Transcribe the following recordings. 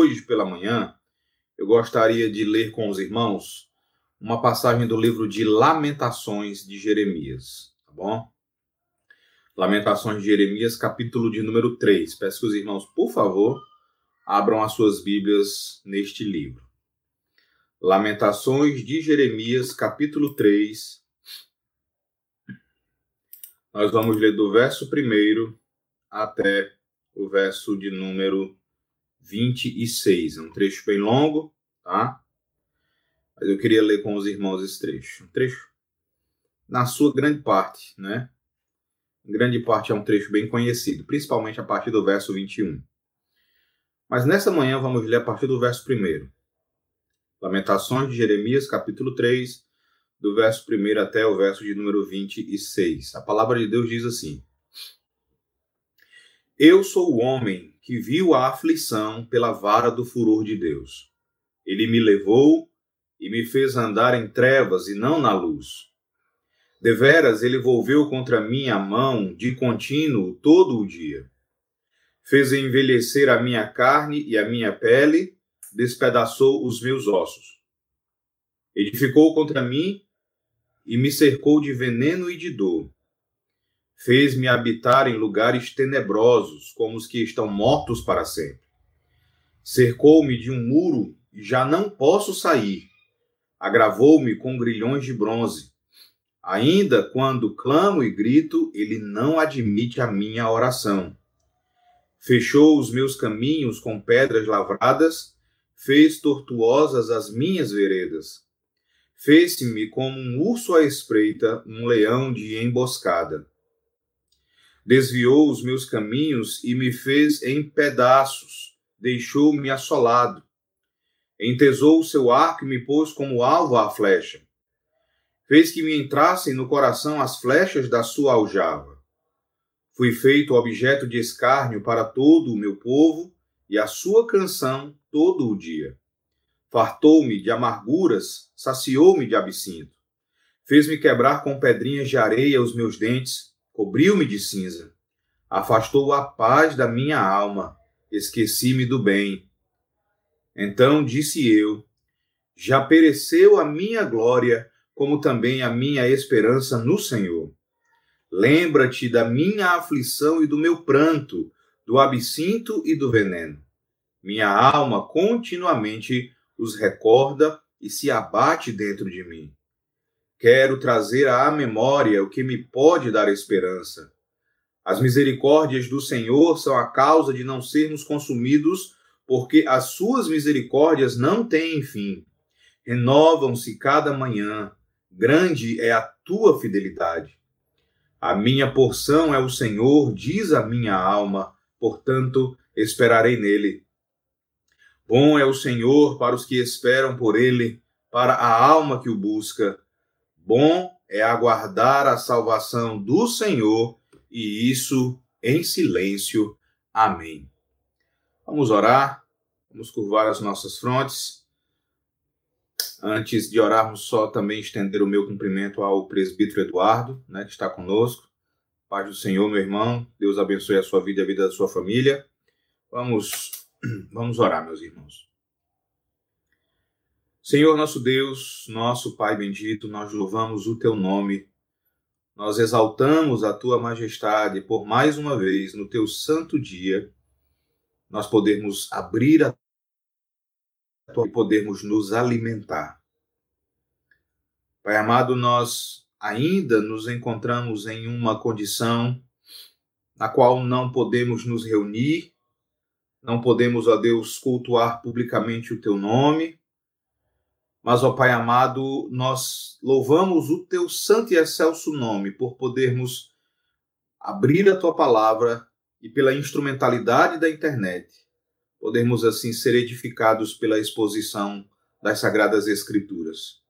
hoje pela manhã, eu gostaria de ler com os irmãos uma passagem do livro de Lamentações de Jeremias, tá bom? Lamentações de Jeremias, capítulo de número 3. Peço que os irmãos, por favor, abram as suas Bíblias neste livro. Lamentações de Jeremias, capítulo 3. Nós vamos ler do verso 1 até o verso de número 26. É um trecho bem longo, tá? Mas eu queria ler com os irmãos esse trecho. Um trecho, na sua grande parte, né? Em grande parte é um trecho bem conhecido, principalmente a partir do verso 21. Mas nessa manhã vamos ler a partir do verso 1. Lamentações de Jeremias, capítulo 3, do verso 1 até o verso de número 26. A palavra de Deus diz assim: Eu sou o homem que viu a aflição pela vara do furor de Deus. Ele me levou e me fez andar em trevas e não na luz. Deveras ele volveu contra mim a mão de contínuo todo o dia. Fez envelhecer a minha carne e a minha pele, despedaçou os meus ossos. Edificou contra mim e me cercou de veneno e de dor. Fez-me habitar em lugares tenebrosos, como os que estão mortos para sempre. Cercou-me de um muro e já não posso sair. Agravou-me com grilhões de bronze. Ainda quando clamo e grito, ele não admite a minha oração. Fechou os meus caminhos com pedras lavradas, fez tortuosas as minhas veredas. Fez-me como um urso à espreita, um leão de emboscada. Desviou os meus caminhos e me fez em pedaços, deixou-me assolado. Entesou o seu arco e me pôs como alvo à flecha. Fez que me entrassem no coração as flechas da sua aljava. Fui feito objeto de escárnio para todo o meu povo e a sua canção todo o dia. Fartou-me de amarguras, saciou-me de absinto. Fez-me quebrar com pedrinhas de areia os meus dentes, cobriu-me de cinza. Afastou a paz da minha alma, esqueci-me do bem. Então disse eu: Já pereceu a minha glória, como também a minha esperança no Senhor. Lembra-te da minha aflição e do meu pranto, do absinto e do veneno. Minha alma continuamente os recorda e se abate dentro de mim. Quero trazer à memória o que me pode dar esperança. As misericórdias do Senhor são a causa de não sermos consumidos, porque as suas misericórdias não têm fim. Renovam-se cada manhã. Grande é a tua fidelidade. A minha porção é o Senhor, diz a minha alma, portanto esperarei nele. Bom é o Senhor para os que esperam por ele, para a alma que o busca. Bom é aguardar a salvação do Senhor, e isso em silêncio. Amém. Vamos orar, vamos curvar as nossas frontes. Antes de orarmos, só também estender o meu cumprimento ao presbítero Eduardo, né, que está conosco. Paz do Senhor, meu irmão. Deus abençoe a sua vida e a vida da sua família. Vamos Vamos orar, meus irmãos. Senhor nosso Deus, nosso Pai bendito, nós louvamos o teu nome. Nós exaltamos a tua majestade por mais uma vez no teu santo dia nós podermos abrir a tua e podermos nos alimentar. Pai amado, nós ainda nos encontramos em uma condição na qual não podemos nos reunir não podemos, ó Deus, cultuar publicamente o teu nome, mas, ó Pai amado, nós louvamos o teu santo e excelso nome por podermos abrir a tua palavra e pela instrumentalidade da internet, podermos assim ser edificados pela exposição das sagradas escrituras.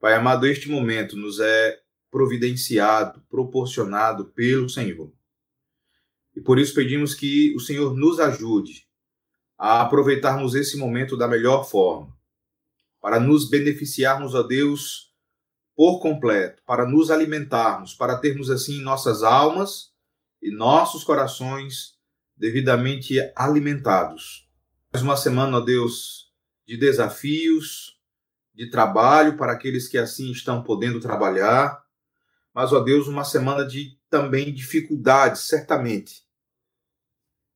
Pai amado, este momento nos é providenciado, proporcionado pelo Senhor. E por isso pedimos que o Senhor nos ajude a aproveitarmos esse momento da melhor forma, para nos beneficiarmos a Deus por completo, para nos alimentarmos, para termos assim nossas almas e nossos corações devidamente alimentados, uma semana, ó Deus, de desafios, de trabalho para aqueles que assim estão podendo trabalhar, mas, ó Deus, uma semana de também dificuldades, certamente.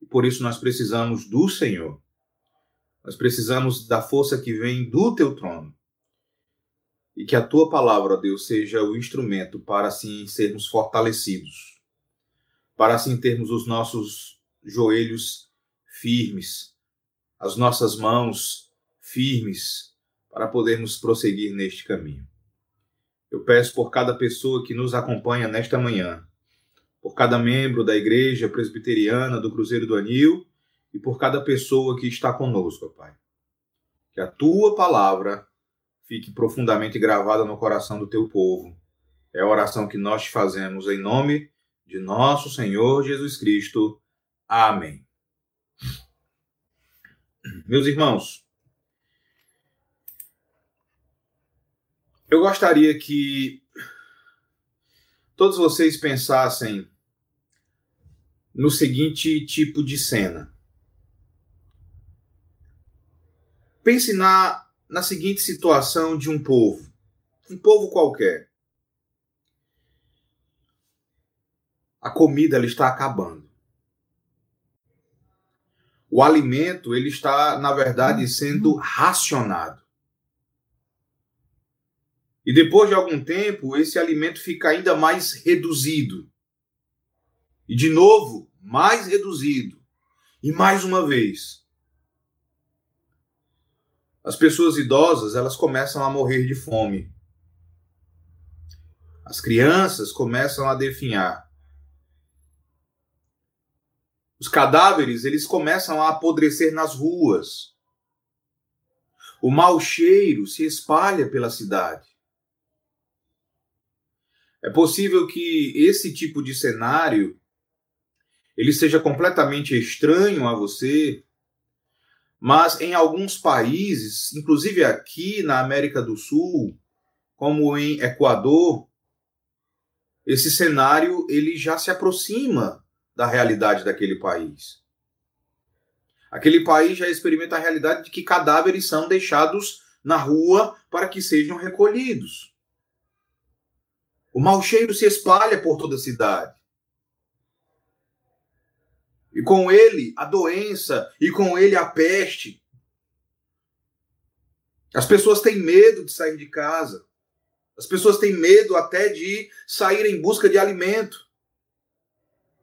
E por isso nós precisamos do Senhor. Nós precisamos da força que vem do teu trono. E que a tua palavra, Deus, seja o instrumento para assim sermos fortalecidos, para assim termos os nossos joelhos firmes, as nossas mãos firmes, para podermos prosseguir neste caminho. Eu peço por cada pessoa que nos acompanha nesta manhã, por cada membro da Igreja Presbiteriana do Cruzeiro do Anil e por cada pessoa que está conosco, Pai. Que a tua palavra fique profundamente gravada no coração do teu povo. É a oração que nós te fazemos em nome de nosso Senhor Jesus Cristo. Amém. Meus irmãos, eu gostaria que todos vocês pensassem no seguinte tipo de cena. Pense na, na seguinte situação de um povo, um povo qualquer. A comida ela está acabando. O alimento ele está, na verdade, sendo racionado. E depois de algum tempo, esse alimento fica ainda mais reduzido. E de novo, mais reduzido. E mais uma vez, as pessoas idosas elas começam a morrer de fome. As crianças começam a definhar. Os cadáveres eles começam a apodrecer nas ruas. O mau cheiro se espalha pela cidade. É possível que esse tipo de cenário ele seja completamente estranho a você, mas em alguns países, inclusive aqui na América do Sul, como em Equador, esse cenário ele já se aproxima da realidade daquele país. Aquele país já experimenta a realidade de que cadáveres são deixados na rua para que sejam recolhidos. O mau cheiro se espalha por toda a cidade. E com ele a doença, e com ele a peste. As pessoas têm medo de sair de casa. As pessoas têm medo até de sair em busca de alimento.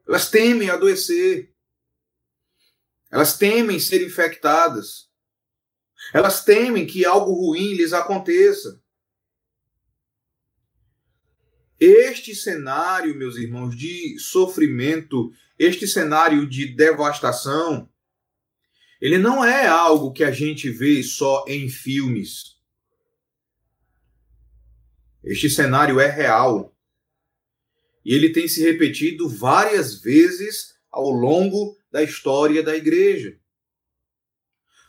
Elas temem adoecer. Elas temem ser infectadas. Elas temem que algo ruim lhes aconteça. Este cenário, meus irmãos, de sofrimento, este cenário de devastação, ele não é algo que a gente vê só em filmes. Este cenário é real. E ele tem se repetido várias vezes ao longo da história da igreja.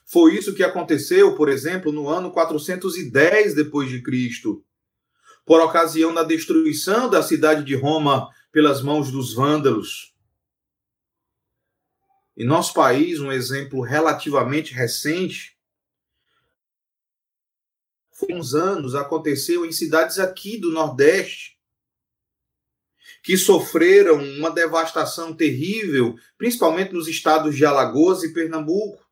Foi isso que aconteceu, por exemplo, no ano 410 depois de Cristo, por ocasião da destruição da cidade de Roma pelas mãos dos vândalos. Em nosso país, um exemplo relativamente recente, foi uns anos, aconteceu em cidades aqui do Nordeste, que sofreram uma devastação terrível, principalmente nos estados de Alagoas e Pernambuco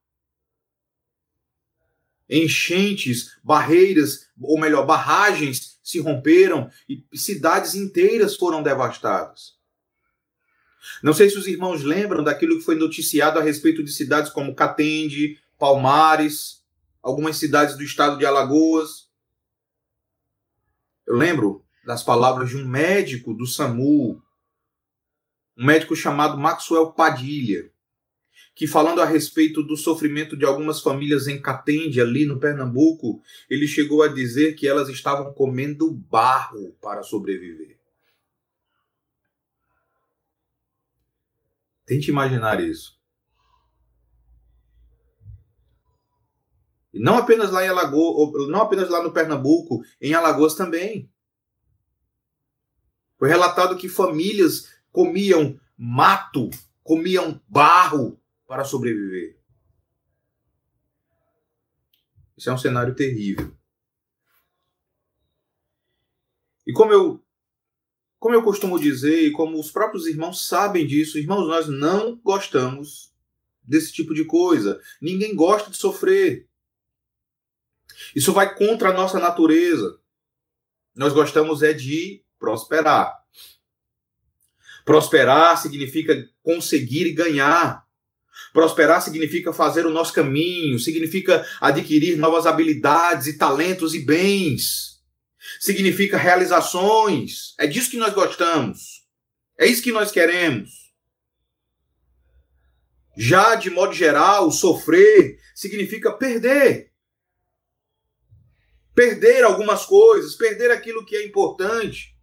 enchentes, barreiras, ou melhor, barragens se romperam e cidades inteiras foram devastadas. Não sei se os irmãos lembram daquilo que foi noticiado a respeito de cidades como Catende, Palmares, algumas cidades do estado de Alagoas. Eu lembro das palavras de um médico do SAMU, um médico chamado Maxwell Padilha, que falando a respeito do sofrimento de algumas famílias em Catende, ali no Pernambuco, ele chegou a dizer que elas estavam comendo barro para sobreviver. Tente imaginar isso. E não apenas lá em Alagoas, não apenas lá no Pernambuco, em Alagoas também. Foi relatado que famílias comiam mato, comiam barro para sobreviver. Isso é um cenário terrível. E como eu como eu costumo dizer, e como os próprios irmãos sabem disso, irmãos, nós não gostamos desse tipo de coisa. Ninguém gosta de sofrer. Isso vai contra a nossa natureza. Nós gostamos é de prosperar. Prosperar significa conseguir ganhar. Prosperar significa fazer o nosso caminho, significa adquirir novas habilidades e talentos e bens. Significa realizações. É disso que nós gostamos. É isso que nós queremos. Já de modo geral, sofrer significa perder. Perder algumas coisas, perder aquilo que é importante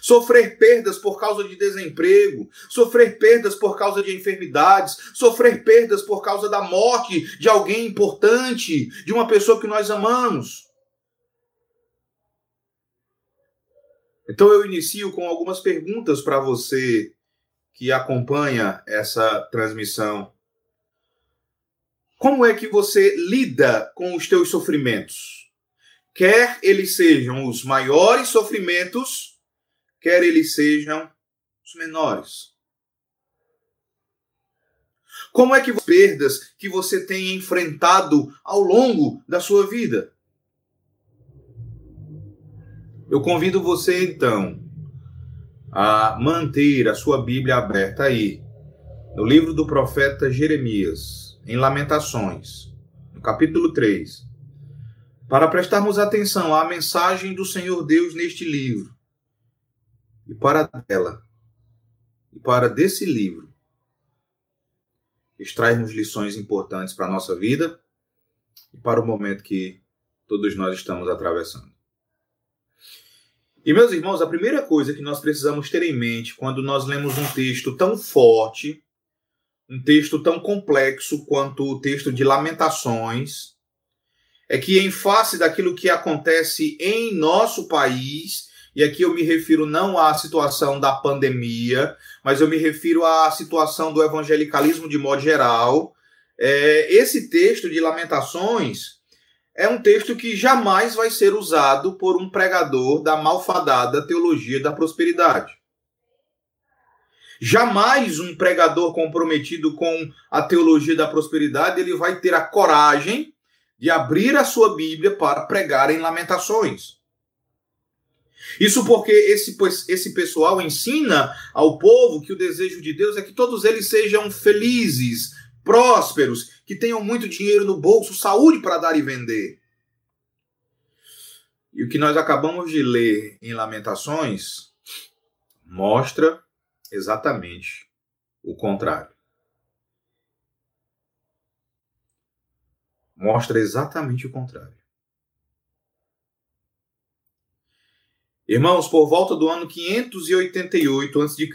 sofrer perdas por causa de desemprego, sofrer perdas por causa de enfermidades, sofrer perdas por causa da morte de alguém importante, de uma pessoa que nós amamos. Então eu inicio com algumas perguntas para você que acompanha essa transmissão. Como é que você lida com os teus sofrimentos? Quer eles sejam os maiores sofrimentos, quer eles sejam os menores. Como é que as perdas que você tem enfrentado ao longo da sua vida? Eu convido você então a manter a sua Bíblia aberta aí, no livro do profeta Jeremias, em Lamentações, no capítulo 3, para prestarmos atenção à mensagem do Senhor Deus neste livro e para dela e para desse livro extrairmos lições importantes para a nossa vida e para o momento que todos nós estamos atravessando. E meus irmãos, a primeira coisa que nós precisamos ter em mente quando nós lemos um texto tão forte, um texto tão complexo quanto o texto de Lamentações, é que em face daquilo que acontece em nosso país e aqui eu me refiro não à situação da pandemia, mas eu me refiro à situação do evangelicalismo de modo geral. É, esse texto de Lamentações é um texto que jamais vai ser usado por um pregador da malfadada teologia da prosperidade. Jamais um pregador comprometido com a teologia da prosperidade ele vai ter a coragem de abrir a sua Bíblia para pregar em Lamentações. Isso porque esse, esse pessoal ensina ao povo que o desejo de Deus é que todos eles sejam felizes, prósperos, que tenham muito dinheiro no bolso, saúde para dar e vender. E o que nós acabamos de ler em Lamentações mostra exatamente o contrário. Mostra exatamente o contrário. Irmãos, por volta do ano 588 a.C.,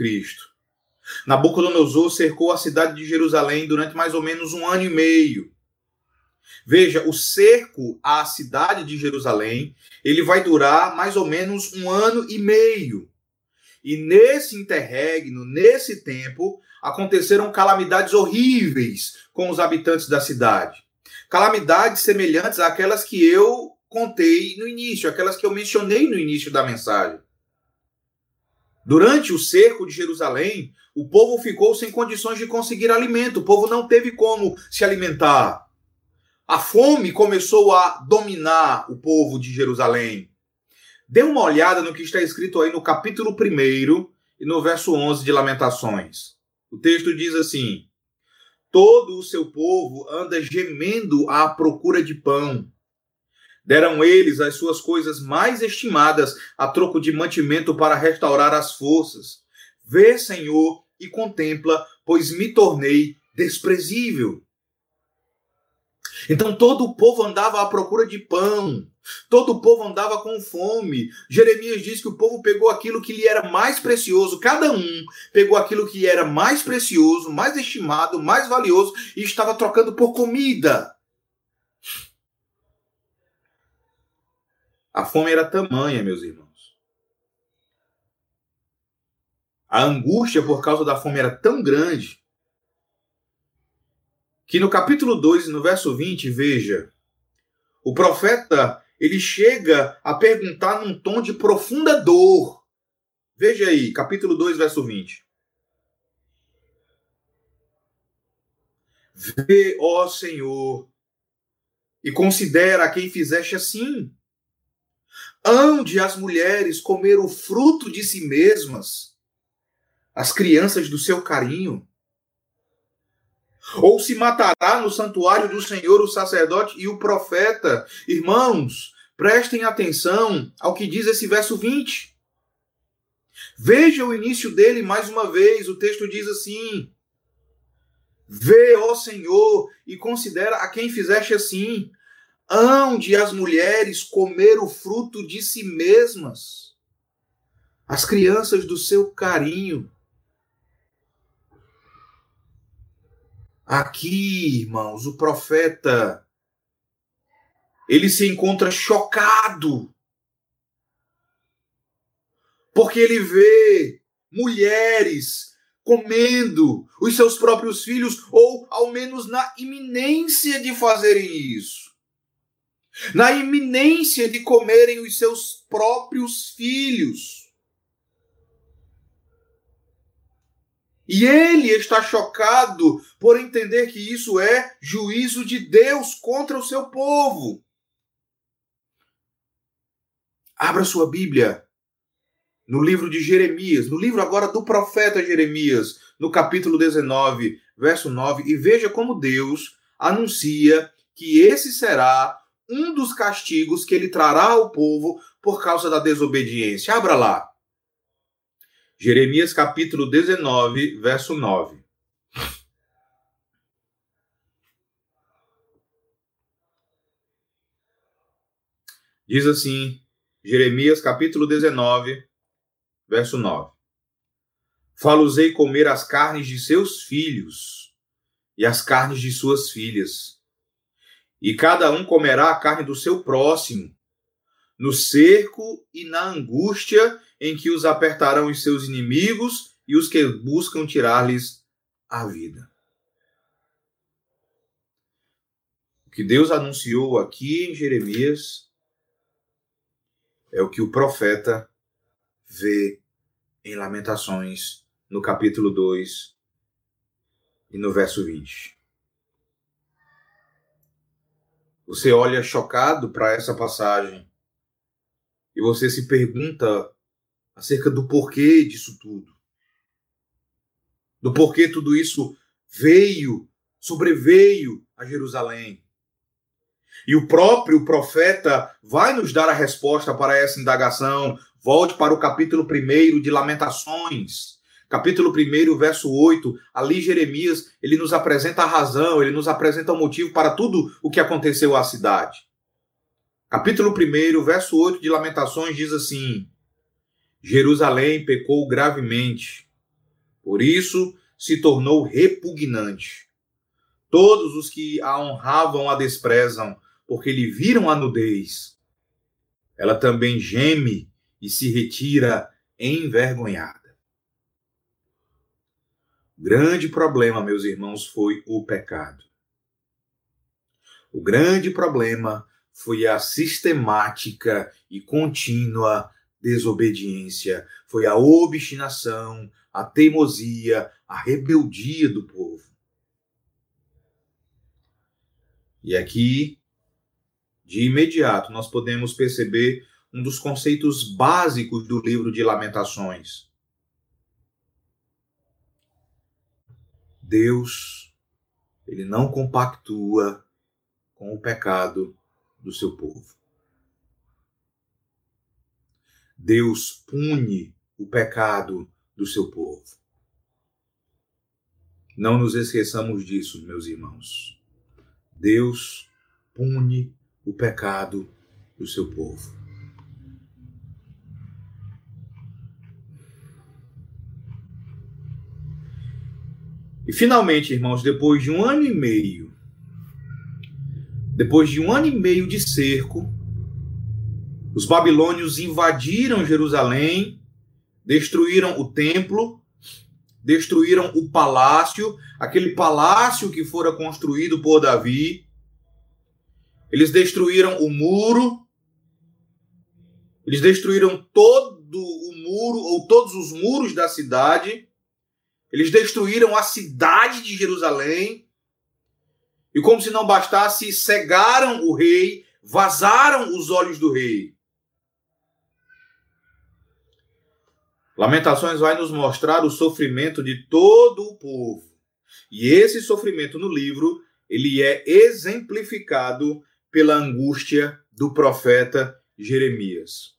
Nabucodonosor cercou a cidade de Jerusalém durante mais ou menos um ano e meio. Veja, o cerco à cidade de Jerusalém, ele vai durar mais ou menos um ano e meio. E nesse interregno, nesse tempo, aconteceram calamidades horríveis com os habitantes da cidade. Calamidades semelhantes àquelas que eu contei no início, aquelas que eu mencionei no início da mensagem. Durante o cerco de Jerusalém, o povo ficou sem condições de conseguir alimento, o povo não teve como se alimentar. A fome começou a dominar o povo de Jerusalém. Dê uma olhada no que está escrito aí no capítulo 1 e no verso 11 de Lamentações. O texto diz assim: Todo o seu povo anda gemendo à procura de pão Deram eles as suas coisas mais estimadas a troco de mantimento para restaurar as forças. Vê, Senhor, e contempla, pois me tornei desprezível. Então todo o povo andava à procura de pão, todo o povo andava com fome. Jeremias diz que o povo pegou aquilo que lhe era mais precioso, cada um pegou aquilo que era mais precioso, mais estimado, mais valioso e estava trocando por comida. A fome era tamanha, meus irmãos. A angústia por causa da fome era tão grande que no capítulo 2, no verso 20, veja: O profeta, ele chega a perguntar num tom de profunda dor. Veja aí, capítulo 2, verso 20. Vê, ó Senhor, e considera a quem fizeste assim. Ande as mulheres comer o fruto de si mesmas, as crianças do seu carinho? Ou se matará no santuário do Senhor o sacerdote e o profeta? Irmãos, prestem atenção ao que diz esse verso 20. Veja o início dele mais uma vez. O texto diz assim: Vê, ó Senhor, e considera a quem fizeste assim. Hão de as mulheres comer o fruto de si mesmas, as crianças do seu carinho. Aqui, irmãos, o profeta ele se encontra chocado porque ele vê mulheres comendo os seus próprios filhos ou ao menos na iminência de fazerem isso. Na iminência de comerem os seus próprios filhos. E ele está chocado por entender que isso é juízo de Deus contra o seu povo. Abra sua Bíblia no livro de Jeremias, no livro agora do profeta Jeremias, no capítulo 19, verso 9, e veja como Deus anuncia que esse será um dos castigos que ele trará ao povo por causa da desobediência. Abra lá. Jeremias capítulo 19, verso 9. Diz assim, Jeremias capítulo 19, verso 9. Falosei comer as carnes de seus filhos e as carnes de suas filhas, e cada um comerá a carne do seu próximo, no cerco e na angústia em que os apertarão os seus inimigos e os que buscam tirar-lhes a vida. O que Deus anunciou aqui em Jeremias é o que o profeta vê em Lamentações, no capítulo 2 e no verso 20. Você olha chocado para essa passagem e você se pergunta acerca do porquê disso tudo. Do porquê tudo isso veio, sobreveio a Jerusalém. E o próprio profeta vai nos dar a resposta para essa indagação. Volte para o capítulo 1 de Lamentações. Capítulo 1, verso 8. Ali Jeremias, ele nos apresenta a razão, ele nos apresenta o motivo para tudo o que aconteceu à cidade. Capítulo 1, verso 8 de Lamentações diz assim: Jerusalém pecou gravemente, por isso se tornou repugnante. Todos os que a honravam a desprezam, porque lhe viram a nudez. Ela também geme e se retira envergonhada. O grande problema, meus irmãos, foi o pecado. O grande problema foi a sistemática e contínua desobediência, foi a obstinação, a teimosia, a rebeldia do povo. E aqui, de imediato, nós podemos perceber um dos conceitos básicos do livro de Lamentações. Deus, ele não compactua com o pecado do seu povo. Deus pune o pecado do seu povo. Não nos esqueçamos disso, meus irmãos. Deus pune o pecado do seu povo. E finalmente, irmãos, depois de um ano e meio, depois de um ano e meio de cerco, os babilônios invadiram Jerusalém, destruíram o templo, destruíram o palácio, aquele palácio que fora construído por Davi. Eles destruíram o muro, eles destruíram todo o muro, ou todos os muros da cidade, eles destruíram a cidade de Jerusalém, e como se não bastasse, cegaram o rei, vazaram os olhos do rei. Lamentações vai nos mostrar o sofrimento de todo o povo. E esse sofrimento no livro, ele é exemplificado pela angústia do profeta Jeremias.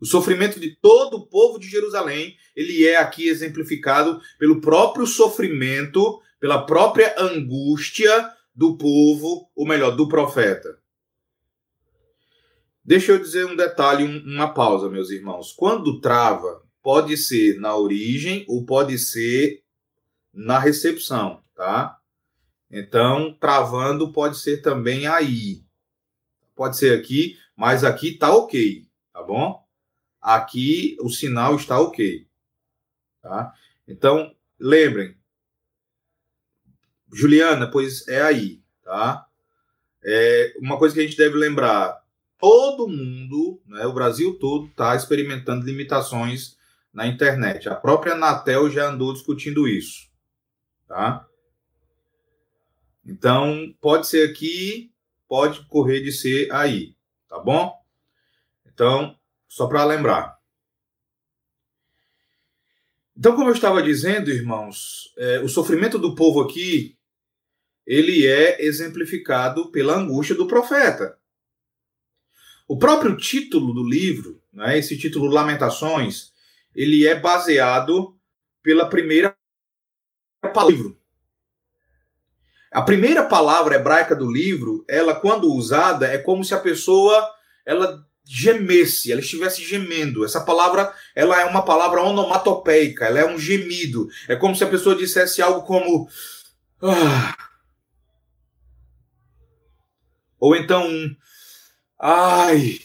O sofrimento de todo o povo de Jerusalém, ele é aqui exemplificado pelo próprio sofrimento, pela própria angústia do povo, ou melhor, do profeta. Deixa eu dizer um detalhe, uma pausa, meus irmãos. Quando trava, pode ser na origem ou pode ser na recepção, tá? Então, travando pode ser também aí. Pode ser aqui, mas aqui tá ok, tá bom? Aqui o sinal está ok, tá? Então, lembrem, Juliana, pois é aí, tá? É uma coisa que a gente deve lembrar: todo mundo, né, o Brasil todo, está experimentando limitações na internet. A própria Anatel já andou discutindo isso, tá? Então, pode ser aqui, pode correr de ser aí, tá bom? Então, só para lembrar. Então, como eu estava dizendo, irmãos, é, o sofrimento do povo aqui, ele é exemplificado pela angústia do profeta. O próprio título do livro, né, esse título Lamentações, ele é baseado pela primeira palavra a primeira palavra hebraica do livro, ela quando usada é como se a pessoa ela gemesse, ela estivesse gemendo. Essa palavra, ela é uma palavra onomatopeica, ela é um gemido. É como se a pessoa dissesse algo como ah. ou então um ai.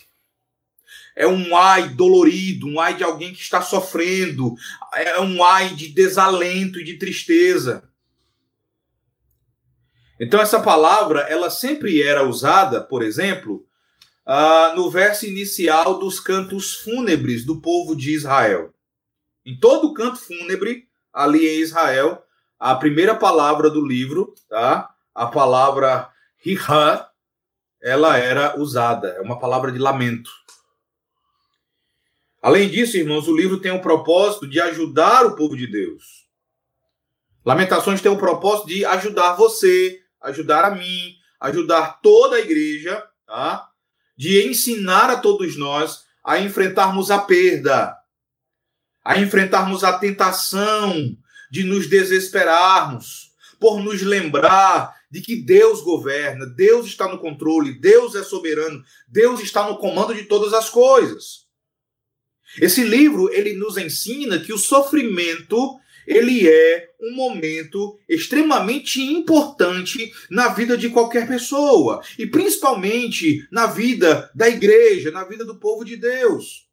É um ai dolorido, um ai de alguém que está sofrendo, é um ai de desalento e de tristeza. Então essa palavra, ela sempre era usada, por exemplo, uh, no verso inicial dos cantos fúnebres do povo de Israel. Em todo canto fúnebre, ali em Israel, a primeira palavra do livro, tá? A palavra Hiha, ela era usada, é uma palavra de lamento. Além disso, irmãos, o livro tem o propósito de ajudar o povo de Deus. Lamentações tem o propósito de ajudar você, ajudar a mim, ajudar toda a igreja, tá? De ensinar a todos nós a enfrentarmos a perda, a enfrentarmos a tentação de nos desesperarmos, por nos lembrar de que Deus governa, Deus está no controle, Deus é soberano, Deus está no comando de todas as coisas. Esse livro ele nos ensina que o sofrimento ele é um momento extremamente importante na vida de qualquer pessoa e principalmente na vida da igreja, na vida do povo de Deus.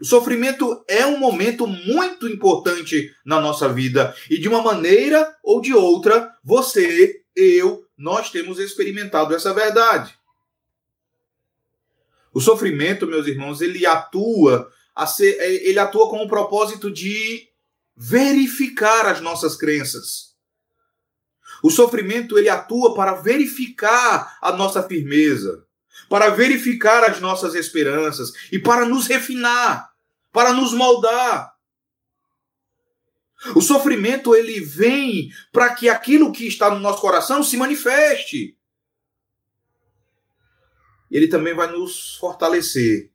O sofrimento é um momento muito importante na nossa vida e de uma maneira ou de outra, você, eu, nós temos experimentado essa verdade. O sofrimento, meus irmãos, ele atua, ele atua com o propósito de verificar as nossas crenças. O sofrimento ele atua para verificar a nossa firmeza, para verificar as nossas esperanças e para nos refinar, para nos moldar. O sofrimento ele vem para que aquilo que está no nosso coração se manifeste. Ele também vai nos fortalecer.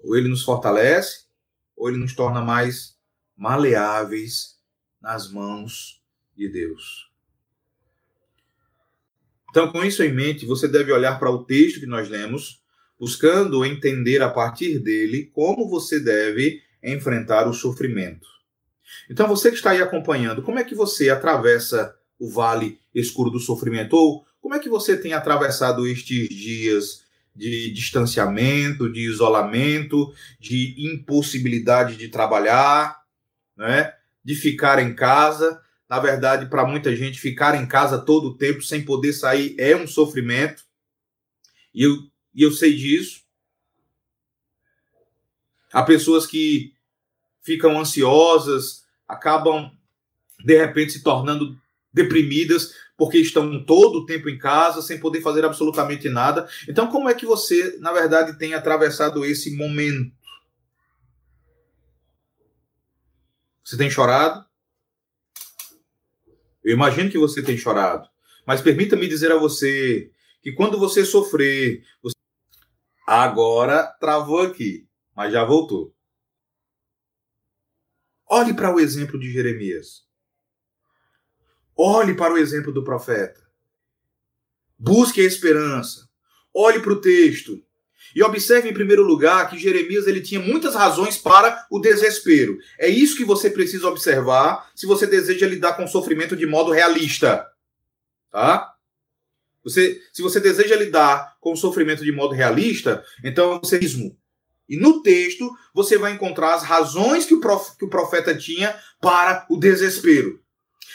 Ou ele nos fortalece, ou ele nos torna mais maleáveis nas mãos de Deus. Então, com isso em mente, você deve olhar para o texto que nós lemos, buscando entender a partir dele como você deve enfrentar o sofrimento. Então, você que está aí acompanhando, como é que você atravessa o vale escuro do sofrimento? Ou como é que você tem atravessado estes dias de distanciamento, de isolamento, de impossibilidade de trabalhar? Né, de ficar em casa, na verdade, para muita gente, ficar em casa todo o tempo sem poder sair é um sofrimento. E eu, e eu sei disso. Há pessoas que ficam ansiosas, acabam de repente se tornando deprimidas porque estão todo o tempo em casa sem poder fazer absolutamente nada. Então, como é que você, na verdade, tem atravessado esse momento? Você tem chorado? Eu imagino que você tem chorado. Mas permita-me dizer a você que quando você sofrer, você... agora travou aqui, mas já voltou. Olhe para o exemplo de Jeremias. Olhe para o exemplo do profeta. Busque a esperança. Olhe para o texto. E observe em primeiro lugar que Jeremias ele tinha muitas razões para o desespero. É isso que você precisa observar se você deseja lidar com o sofrimento de modo realista. Tá? Você, se você deseja lidar com o sofrimento de modo realista, então você mesmo. E no texto você vai encontrar as razões que o, prof, que o profeta tinha para o desespero.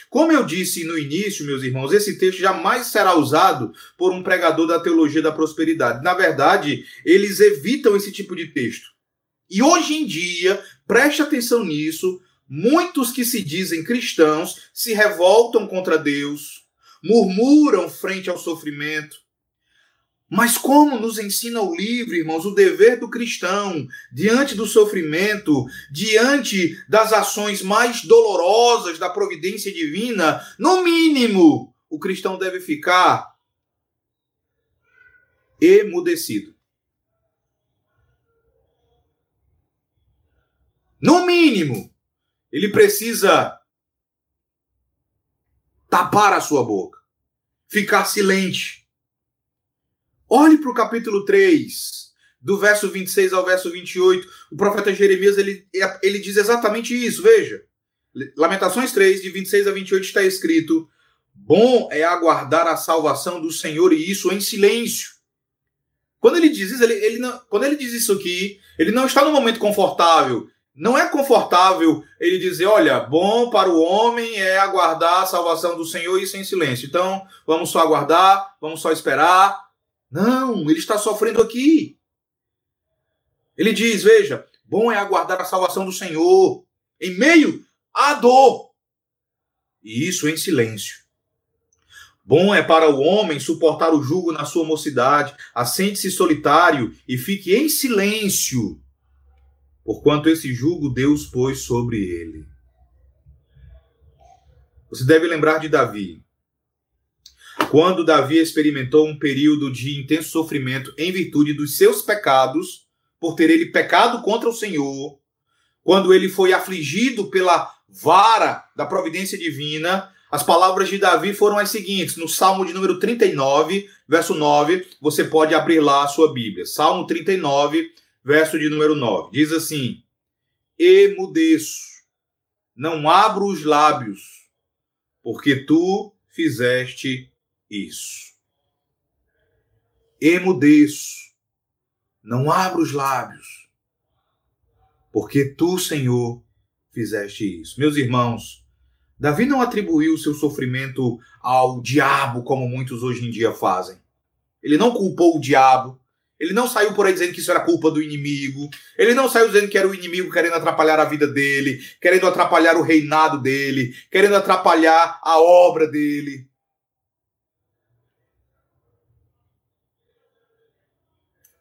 Como eu disse no início, meus irmãos, esse texto jamais será usado por um pregador da teologia da prosperidade. Na verdade, eles evitam esse tipo de texto. E hoje em dia, preste atenção nisso, muitos que se dizem cristãos se revoltam contra Deus, murmuram frente ao sofrimento, mas como nos ensina o livro, irmãos, o dever do cristão diante do sofrimento, diante das ações mais dolorosas da providência divina, no mínimo, o cristão deve ficar emudecido. No mínimo, ele precisa tapar a sua boca, ficar silente Olhe para o capítulo 3, do verso 26 ao verso 28. O profeta Jeremias ele, ele diz exatamente isso. Veja. Lamentações 3, de 26 a 28, está escrito: Bom é aguardar a salvação do Senhor e isso em silêncio. Quando ele diz isso, ele, ele não, quando ele diz isso aqui, ele não está no momento confortável. Não é confortável ele dizer, olha, bom para o homem é aguardar a salvação do Senhor e isso em silêncio. Então, vamos só aguardar, vamos só esperar, não, ele está sofrendo aqui. Ele diz: Veja, bom é aguardar a salvação do Senhor em meio à dor, e isso em silêncio. Bom é para o homem suportar o jugo na sua mocidade, assente-se solitário e fique em silêncio, porquanto esse jugo Deus pôs sobre ele. Você deve lembrar de Davi. Quando Davi experimentou um período de intenso sofrimento em virtude dos seus pecados, por ter ele pecado contra o Senhor, quando ele foi afligido pela vara da providência divina, as palavras de Davi foram as seguintes, no Salmo de número 39, verso 9, você pode abrir lá a sua Bíblia. Salmo 39, verso de número 9. Diz assim: Emudeço, não abro os lábios, porque tu fizeste isso. Emudeço, não abro os lábios, porque tu, Senhor, fizeste isso. Meus irmãos, Davi não atribuiu o seu sofrimento ao diabo, como muitos hoje em dia fazem. Ele não culpou o diabo. Ele não saiu por aí dizendo que isso era culpa do inimigo. Ele não saiu dizendo que era o inimigo querendo atrapalhar a vida dele, querendo atrapalhar o reinado dele, querendo atrapalhar a obra dele.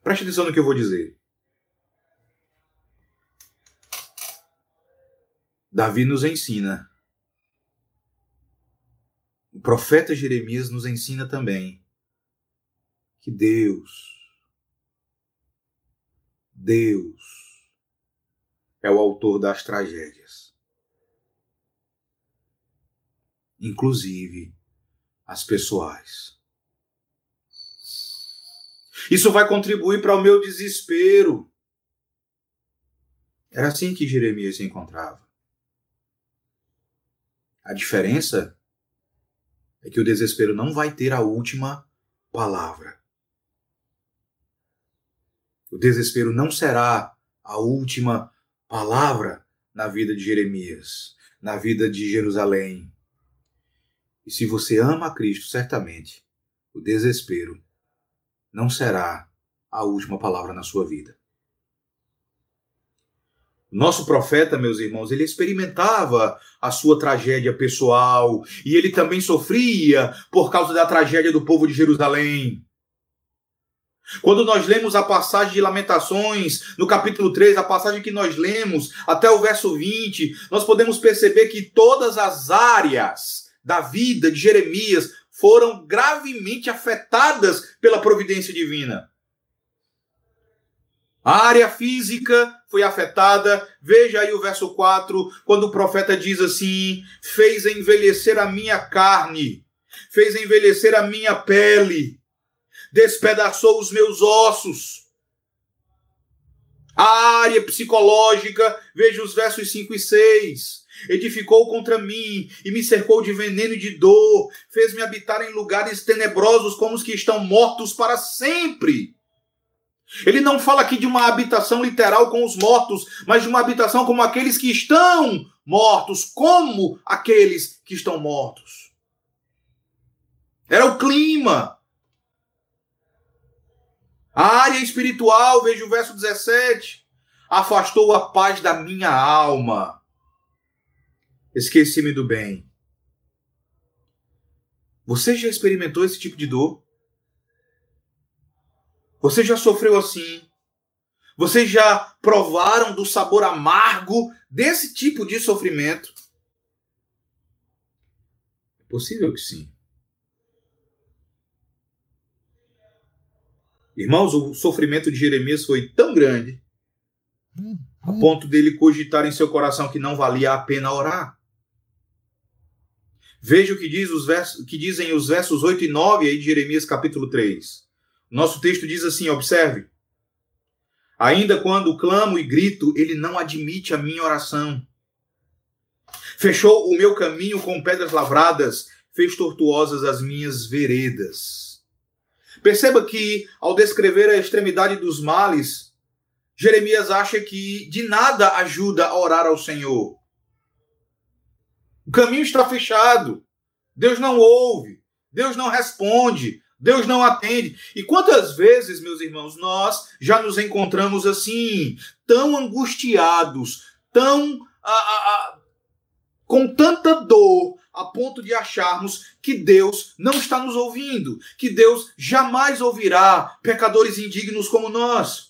Preste atenção no que eu vou dizer. Davi nos ensina. O profeta Jeremias nos ensina também que Deus, Deus é o autor das tragédias. Inclusive as pessoais. Isso vai contribuir para o meu desespero. Era assim que Jeremias se encontrava. A diferença é que o desespero não vai ter a última palavra. O desespero não será a última palavra na vida de Jeremias, na vida de Jerusalém, E se você ama a Cristo, certamente o desespero não será a última palavra na sua vida. Nosso profeta, meus irmãos, ele experimentava a sua tragédia pessoal e ele também sofria por causa da tragédia do povo de Jerusalém. Quando nós lemos a passagem de Lamentações, no capítulo 3, a passagem que nós lemos até o verso 20, nós podemos perceber que todas as áreas da vida de Jeremias foram gravemente afetadas pela providência divina. A área física foi afetada. Veja aí o verso 4, quando o profeta diz assim: fez envelhecer a minha carne, fez envelhecer a minha pele, despedaçou os meus ossos. A área psicológica, veja os versos 5 e 6. Edificou contra mim e me cercou de veneno e de dor, fez-me habitar em lugares tenebrosos como os que estão mortos para sempre. Ele não fala aqui de uma habitação literal com os mortos, mas de uma habitação como aqueles que estão mortos, como aqueles que estão mortos. Era o clima. A área espiritual, veja o verso 17. Afastou a paz da minha alma. Esqueci-me do bem. Você já experimentou esse tipo de dor? Você já sofreu assim? Vocês já provaram do sabor amargo desse tipo de sofrimento? É possível que sim. Irmãos, o sofrimento de Jeremias foi tão grande a ponto dele cogitar em seu coração que não valia a pena orar. Veja o que, diz os versos, que dizem os versos 8 e 9 aí de Jeremias capítulo 3. Nosso texto diz assim: observe. Ainda quando clamo e grito, ele não admite a minha oração. Fechou o meu caminho com pedras lavradas, fez tortuosas as minhas veredas. Perceba que, ao descrever a extremidade dos males, Jeremias acha que de nada ajuda a orar ao Senhor. O caminho está fechado. Deus não ouve. Deus não responde. Deus não atende. E quantas vezes, meus irmãos, nós já nos encontramos assim, tão angustiados, tão a, a, a, com tanta dor, a ponto de acharmos que Deus não está nos ouvindo, que Deus jamais ouvirá pecadores indignos como nós.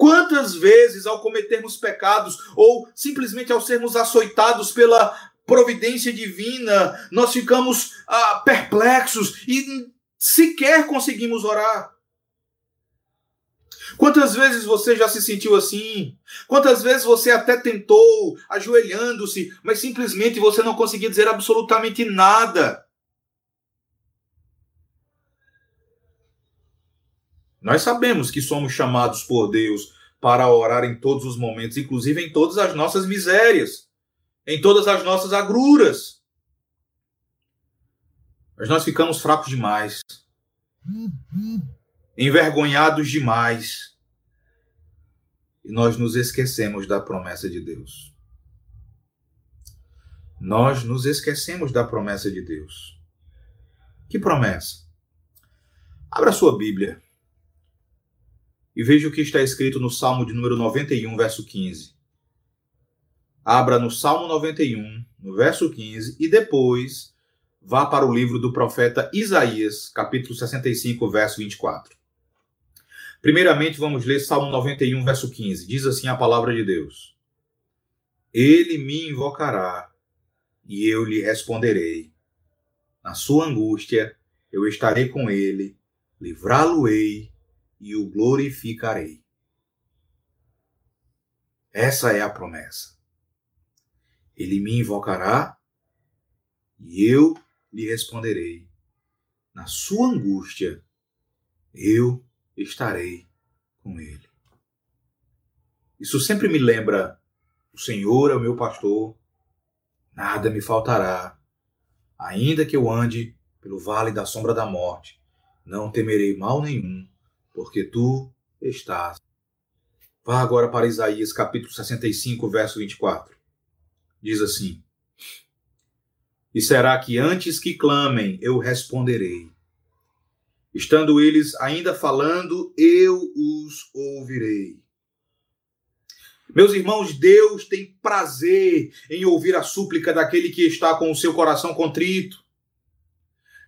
Quantas vezes, ao cometermos pecados ou simplesmente ao sermos açoitados pela providência divina, nós ficamos ah, perplexos e sequer conseguimos orar. Quantas vezes você já se sentiu assim? Quantas vezes você até tentou, ajoelhando-se, mas simplesmente você não conseguia dizer absolutamente nada? Nós sabemos que somos chamados por Deus para orar em todos os momentos, inclusive em todas as nossas misérias em todas as nossas agruras. Mas nós ficamos fracos demais, envergonhados demais, e nós nos esquecemos da promessa de Deus. Nós nos esquecemos da promessa de Deus. Que promessa? Abra sua Bíblia e veja o que está escrito no Salmo de número 91, verso 15 abra no Salmo 91, no verso 15, e depois vá para o livro do profeta Isaías, capítulo 65, verso 24. Primeiramente, vamos ler Salmo 91, verso 15. Diz assim a palavra de Deus: Ele me invocará e eu lhe responderei. Na sua angústia, eu estarei com ele, livrá-lo-ei e o glorificarei. Essa é a promessa. Ele me invocará e eu lhe responderei. Na sua angústia, eu estarei com ele. Isso sempre me lembra: o Senhor é o meu pastor, nada me faltará. Ainda que eu ande pelo vale da sombra da morte, não temerei mal nenhum, porque tu estás. Vá agora para Isaías capítulo 65, verso 24 diz assim: E será que antes que clamem, eu responderei. Estando eles ainda falando, eu os ouvirei. Meus irmãos, Deus tem prazer em ouvir a súplica daquele que está com o seu coração contrito.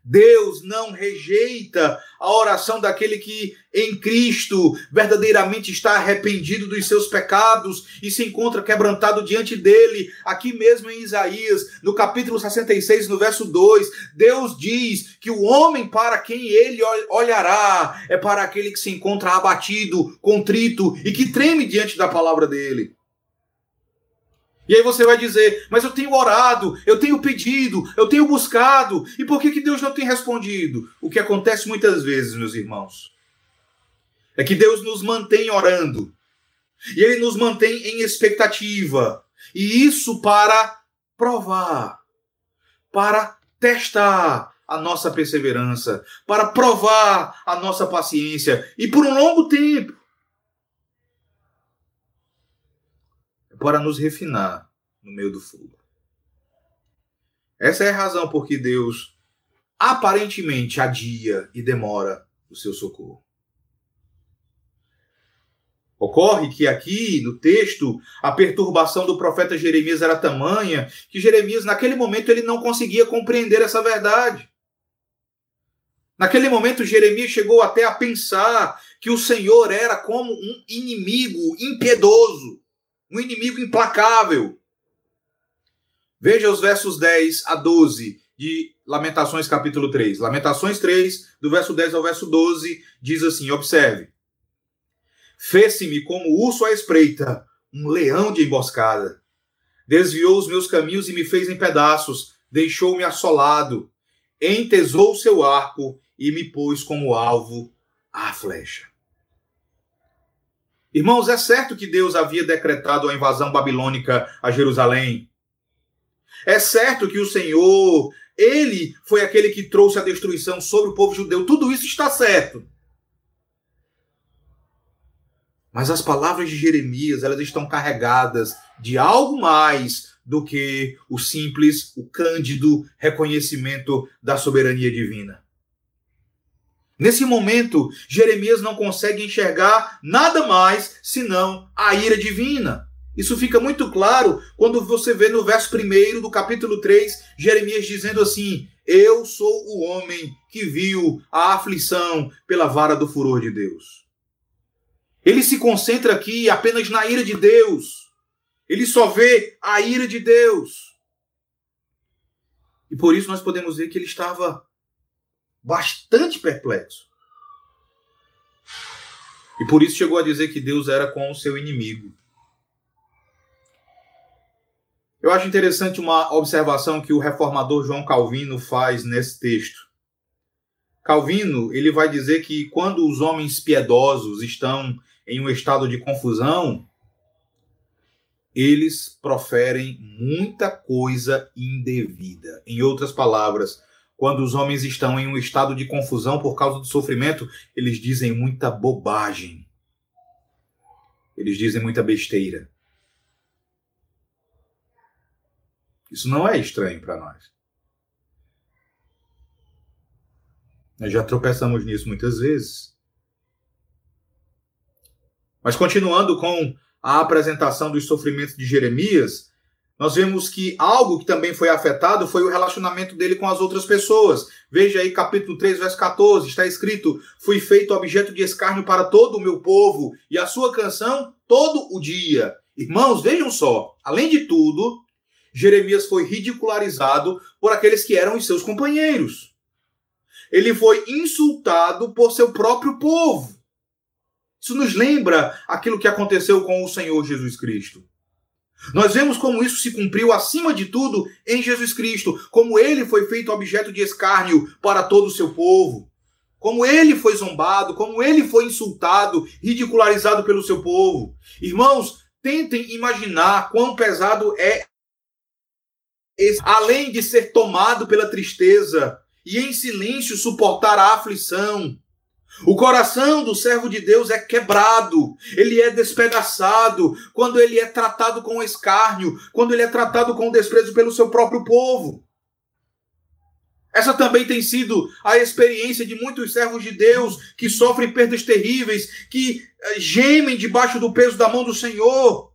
Deus não rejeita a oração daquele que em Cristo verdadeiramente está arrependido dos seus pecados e se encontra quebrantado diante dele. Aqui mesmo em Isaías, no capítulo 66, no verso 2, Deus diz que o homem para quem ele olhará é para aquele que se encontra abatido, contrito e que treme diante da palavra dele. E aí você vai dizer, mas eu tenho orado, eu tenho pedido, eu tenho buscado, e por que, que Deus não tem respondido? O que acontece muitas vezes, meus irmãos, é que Deus nos mantém orando, e Ele nos mantém em expectativa, e isso para provar, para testar a nossa perseverança, para provar a nossa paciência, e por um longo tempo. Para nos refinar no meio do fogo. Essa é a razão por que Deus aparentemente adia e demora o seu socorro. Ocorre que aqui no texto a perturbação do profeta Jeremias era tamanha que Jeremias naquele momento ele não conseguia compreender essa verdade. Naquele momento Jeremias chegou até a pensar que o Senhor era como um inimigo impiedoso um inimigo implacável. Veja os versos 10 a 12 de Lamentações capítulo 3. Lamentações 3, do verso 10 ao verso 12, diz assim: observe. Fez-se-me como urso à espreita, um leão de emboscada. Desviou os meus caminhos e me fez em pedaços, deixou-me assolado, entesou seu arco e me pôs como alvo à flecha. Irmãos, é certo que Deus havia decretado a invasão babilônica a Jerusalém. É certo que o Senhor, ele foi aquele que trouxe a destruição sobre o povo judeu. Tudo isso está certo. Mas as palavras de Jeremias, elas estão carregadas de algo mais do que o simples, o cândido reconhecimento da soberania divina. Nesse momento, Jeremias não consegue enxergar nada mais senão a ira divina. Isso fica muito claro quando você vê no verso 1 do capítulo 3, Jeremias dizendo assim: Eu sou o homem que viu a aflição pela vara do furor de Deus. Ele se concentra aqui apenas na ira de Deus. Ele só vê a ira de Deus. E por isso nós podemos ver que ele estava bastante perplexo. E por isso chegou a dizer que Deus era com o seu inimigo. Eu acho interessante uma observação que o reformador João Calvino faz nesse texto. Calvino, ele vai dizer que quando os homens piedosos estão em um estado de confusão, eles proferem muita coisa indevida. Em outras palavras, quando os homens estão em um estado de confusão por causa do sofrimento, eles dizem muita bobagem. Eles dizem muita besteira. Isso não é estranho para nós. Nós já tropeçamos nisso muitas vezes. Mas continuando com a apresentação dos sofrimentos de Jeremias, nós vemos que algo que também foi afetado foi o relacionamento dele com as outras pessoas. Veja aí capítulo 3, verso 14, está escrito: Fui feito objeto de escárnio para todo o meu povo, e a sua canção todo o dia. Irmãos, vejam só, além de tudo, Jeremias foi ridicularizado por aqueles que eram os seus companheiros. Ele foi insultado por seu próprio povo. Isso nos lembra aquilo que aconteceu com o Senhor Jesus Cristo. Nós vemos como isso se cumpriu acima de tudo em Jesus Cristo, como ele foi feito objeto de escárnio para todo o seu povo, como ele foi zombado, como ele foi insultado, ridicularizado pelo seu povo. Irmãos, tentem imaginar quão pesado é esse, além de ser tomado pela tristeza e em silêncio suportar a aflição, o coração do servo de Deus é quebrado, ele é despedaçado quando ele é tratado com escárnio, quando ele é tratado com desprezo pelo seu próprio povo. Essa também tem sido a experiência de muitos servos de Deus que sofrem perdas terríveis, que eh, gemem debaixo do peso da mão do Senhor.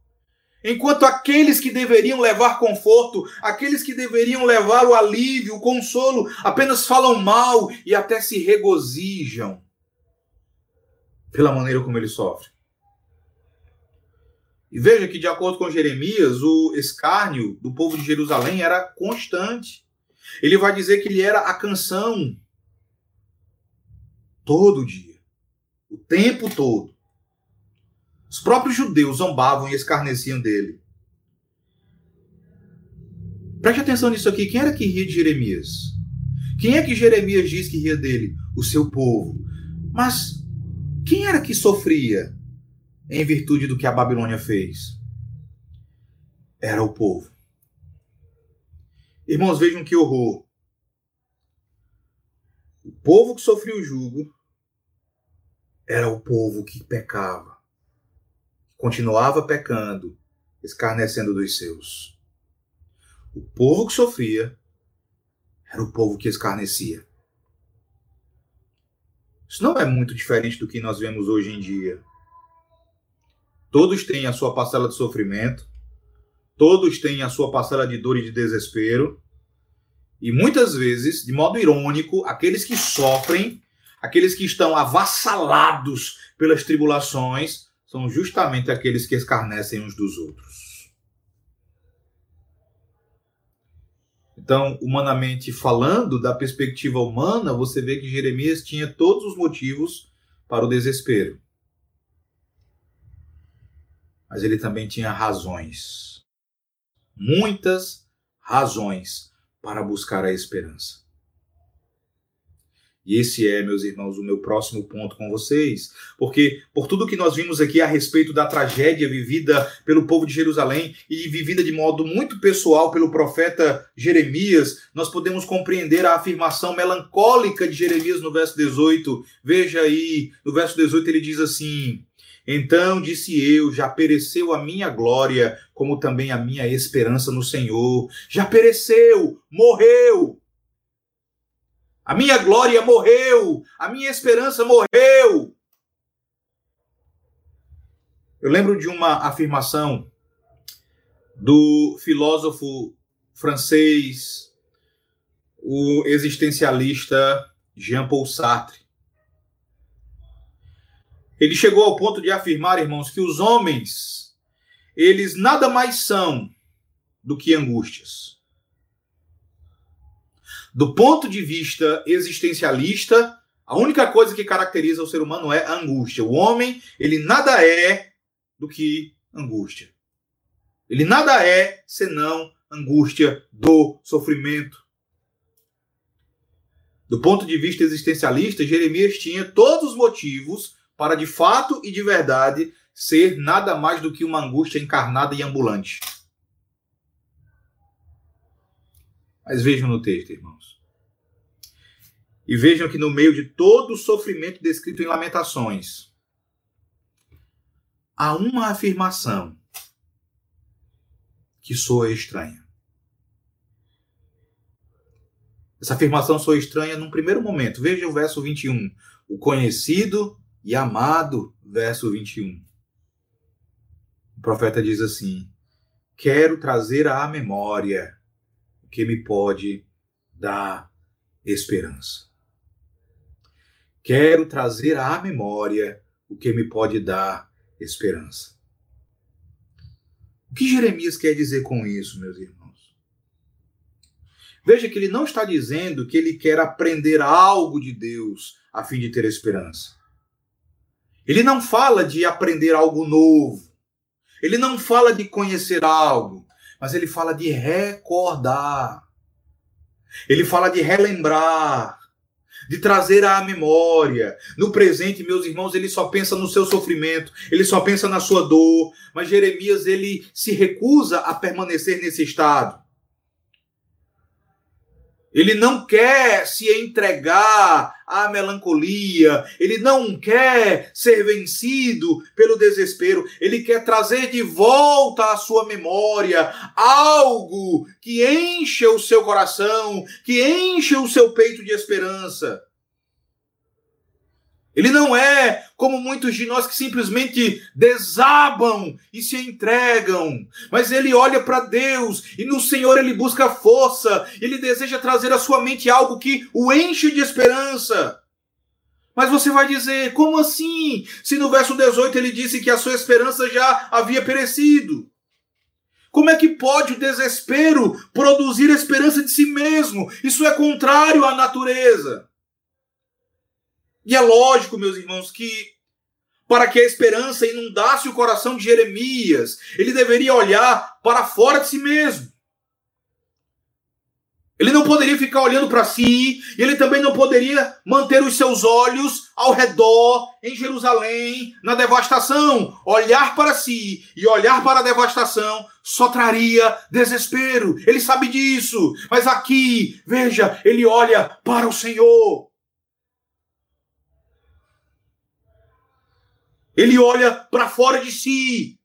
Enquanto aqueles que deveriam levar conforto, aqueles que deveriam levar o alívio, o consolo, apenas falam mal e até se regozijam pela maneira como ele sofre. E veja que, de acordo com Jeremias, o escárnio do povo de Jerusalém era constante. Ele vai dizer que ele era a canção todo dia, o tempo todo. Os próprios judeus zombavam e escarneciam dele. Preste atenção nisso aqui. Quem era que ria de Jeremias? Quem é que Jeremias diz que ria dele? O seu povo. Mas quem era que sofria em virtude do que a Babilônia fez? Era o povo. Irmãos, vejam que horror. O povo que sofria o jugo era o povo que pecava, continuava pecando, escarnecendo dos seus. O povo que sofria era o povo que escarnecia. Isso não é muito diferente do que nós vemos hoje em dia. Todos têm a sua parcela de sofrimento, Todos têm a sua parcela de dor e de desespero. E muitas vezes, de modo irônico, aqueles que sofrem, aqueles que estão avassalados pelas tribulações, são justamente aqueles que escarnecem uns dos outros. Então, humanamente falando, da perspectiva humana, você vê que Jeremias tinha todos os motivos para o desespero. Mas ele também tinha razões muitas razões para buscar a esperança. E esse é, meus irmãos, o meu próximo ponto com vocês, porque por tudo que nós vimos aqui a respeito da tragédia vivida pelo povo de Jerusalém e vivida de modo muito pessoal pelo profeta Jeremias, nós podemos compreender a afirmação melancólica de Jeremias no verso 18. Veja aí, no verso 18 ele diz assim: então disse eu: já pereceu a minha glória, como também a minha esperança no Senhor. Já pereceu, morreu. A minha glória morreu, a minha esperança morreu. Eu lembro de uma afirmação do filósofo francês, o existencialista Jean-Paul Sartre. Ele chegou ao ponto de afirmar, irmãos, que os homens, eles nada mais são do que angústias. Do ponto de vista existencialista, a única coisa que caracteriza o ser humano é a angústia. O homem, ele nada é do que angústia. Ele nada é senão angústia, dor, sofrimento. Do ponto de vista existencialista, Jeremias tinha todos os motivos para de fato e de verdade ser nada mais do que uma angústia encarnada e ambulante. Mas vejam no texto, irmãos. E vejam que no meio de todo o sofrimento descrito em Lamentações, há uma afirmação que soa estranha. Essa afirmação soa estranha num primeiro momento. Veja o verso 21. O conhecido e amado, verso 21. O profeta diz assim: Quero trazer à memória que me pode dar esperança. Quero trazer à memória o que me pode dar esperança. O que Jeremias quer dizer com isso, meus irmãos? Veja que ele não está dizendo que ele quer aprender algo de Deus a fim de ter esperança. Ele não fala de aprender algo novo. Ele não fala de conhecer algo, mas ele fala de recordar. Ele fala de relembrar, de trazer à memória. No presente, meus irmãos, ele só pensa no seu sofrimento, ele só pensa na sua dor, mas Jeremias ele se recusa a permanecer nesse estado. Ele não quer se entregar à melancolia, ele não quer ser vencido pelo desespero, ele quer trazer de volta à sua memória algo que encha o seu coração, que encha o seu peito de esperança. Ele não é como muitos de nós que simplesmente desabam e se entregam, mas ele olha para Deus e no Senhor ele busca força, ele deseja trazer à sua mente algo que o enche de esperança. Mas você vai dizer, como assim? Se no verso 18 ele disse que a sua esperança já havia perecido. Como é que pode o desespero produzir esperança de si mesmo? Isso é contrário à natureza. E é lógico, meus irmãos, que para que a esperança inundasse o coração de Jeremias, ele deveria olhar para fora de si mesmo. Ele não poderia ficar olhando para si, e ele também não poderia manter os seus olhos ao redor, em Jerusalém, na devastação. Olhar para si e olhar para a devastação só traria desespero. Ele sabe disso. Mas aqui, veja, ele olha para o Senhor. Ele olha para fora de si.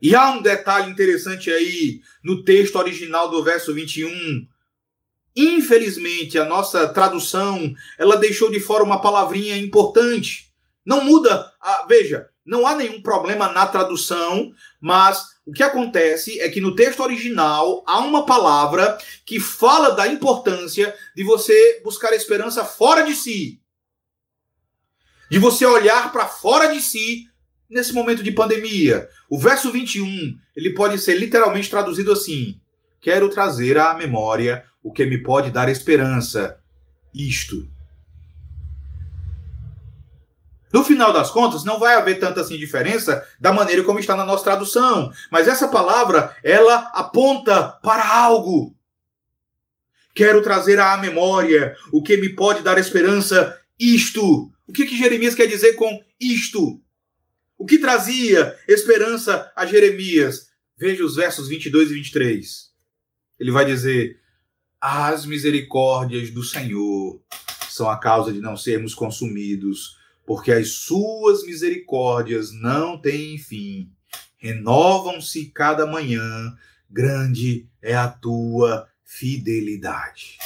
E há um detalhe interessante aí no texto original do verso 21. Infelizmente, a nossa tradução, ela deixou de fora uma palavrinha importante. Não muda, a, veja, não há nenhum problema na tradução, mas o que acontece é que no texto original há uma palavra que fala da importância de você buscar esperança fora de si de você olhar para fora de si nesse momento de pandemia. O verso 21, ele pode ser literalmente traduzido assim: Quero trazer à memória o que me pode dar esperança. Isto. No final das contas, não vai haver tanta assim diferença da maneira como está na nossa tradução, mas essa palavra, ela aponta para algo. Quero trazer à memória o que me pode dar esperança, isto. O que, que Jeremias quer dizer com isto? O que trazia esperança a Jeremias? Veja os versos 22 e 23. Ele vai dizer: As misericórdias do Senhor são a causa de não sermos consumidos, porque as suas misericórdias não têm fim. Renovam-se cada manhã, grande é a tua fidelidade.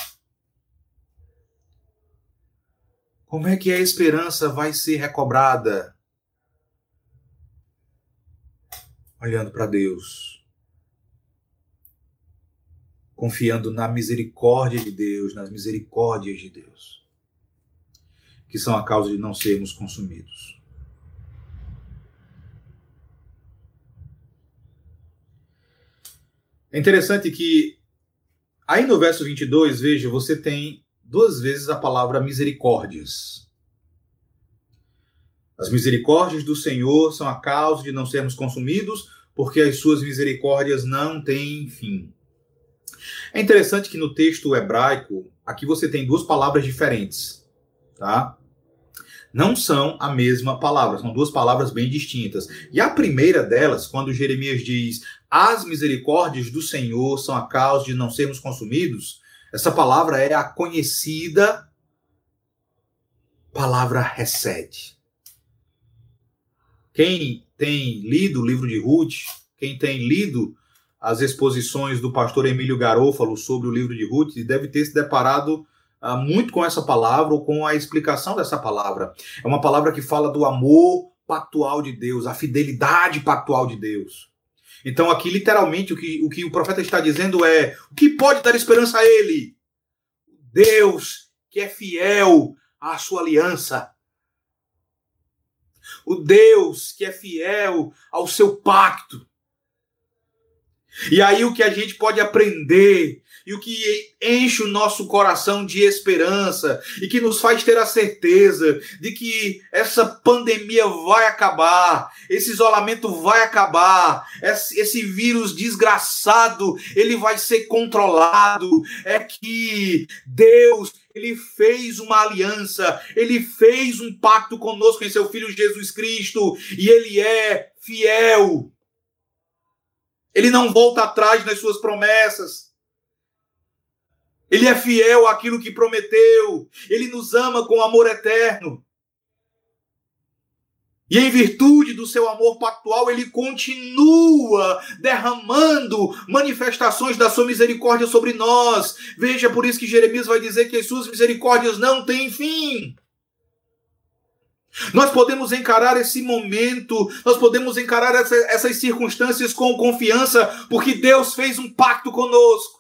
Como é que a esperança vai ser recobrada? Olhando para Deus. Confiando na misericórdia de Deus, nas misericórdias de Deus, que são a causa de não sermos consumidos. É interessante que aí no verso 22, veja, você tem duas vezes a palavra misericórdias. As misericórdias do Senhor são a causa de não sermos consumidos, porque as suas misericórdias não têm fim. É interessante que no texto hebraico, aqui você tem duas palavras diferentes, tá? Não são a mesma palavra, são duas palavras bem distintas. E a primeira delas, quando Jeremias diz: "As misericórdias do Senhor são a causa de não sermos consumidos", essa palavra é a conhecida palavra recede. Quem tem lido o livro de Ruth, quem tem lido as exposições do pastor Emílio Garofalo sobre o livro de Ruth, deve ter se deparado uh, muito com essa palavra ou com a explicação dessa palavra. É uma palavra que fala do amor pactual de Deus, a fidelidade pactual de Deus. Então, aqui, literalmente, o que, o que o profeta está dizendo é: o que pode dar esperança a ele? Deus que é fiel à sua aliança. O Deus que é fiel ao seu pacto. E aí o que a gente pode aprender e o que enche o nosso coração de esperança e que nos faz ter a certeza de que essa pandemia vai acabar, esse isolamento vai acabar, esse vírus desgraçado, ele vai ser controlado, é que Deus ele fez uma aliança, ele fez um pacto conosco em seu filho Jesus Cristo e ele é fiel. Ele não volta atrás nas suas promessas. Ele é fiel àquilo que prometeu. Ele nos ama com amor eterno. E em virtude do seu amor pactual, ele continua derramando manifestações da sua misericórdia sobre nós. Veja, por isso que Jeremias vai dizer que as suas misericórdias não têm fim. Nós podemos encarar esse momento, nós podemos encarar essa, essas circunstâncias com confiança, porque Deus fez um pacto conosco.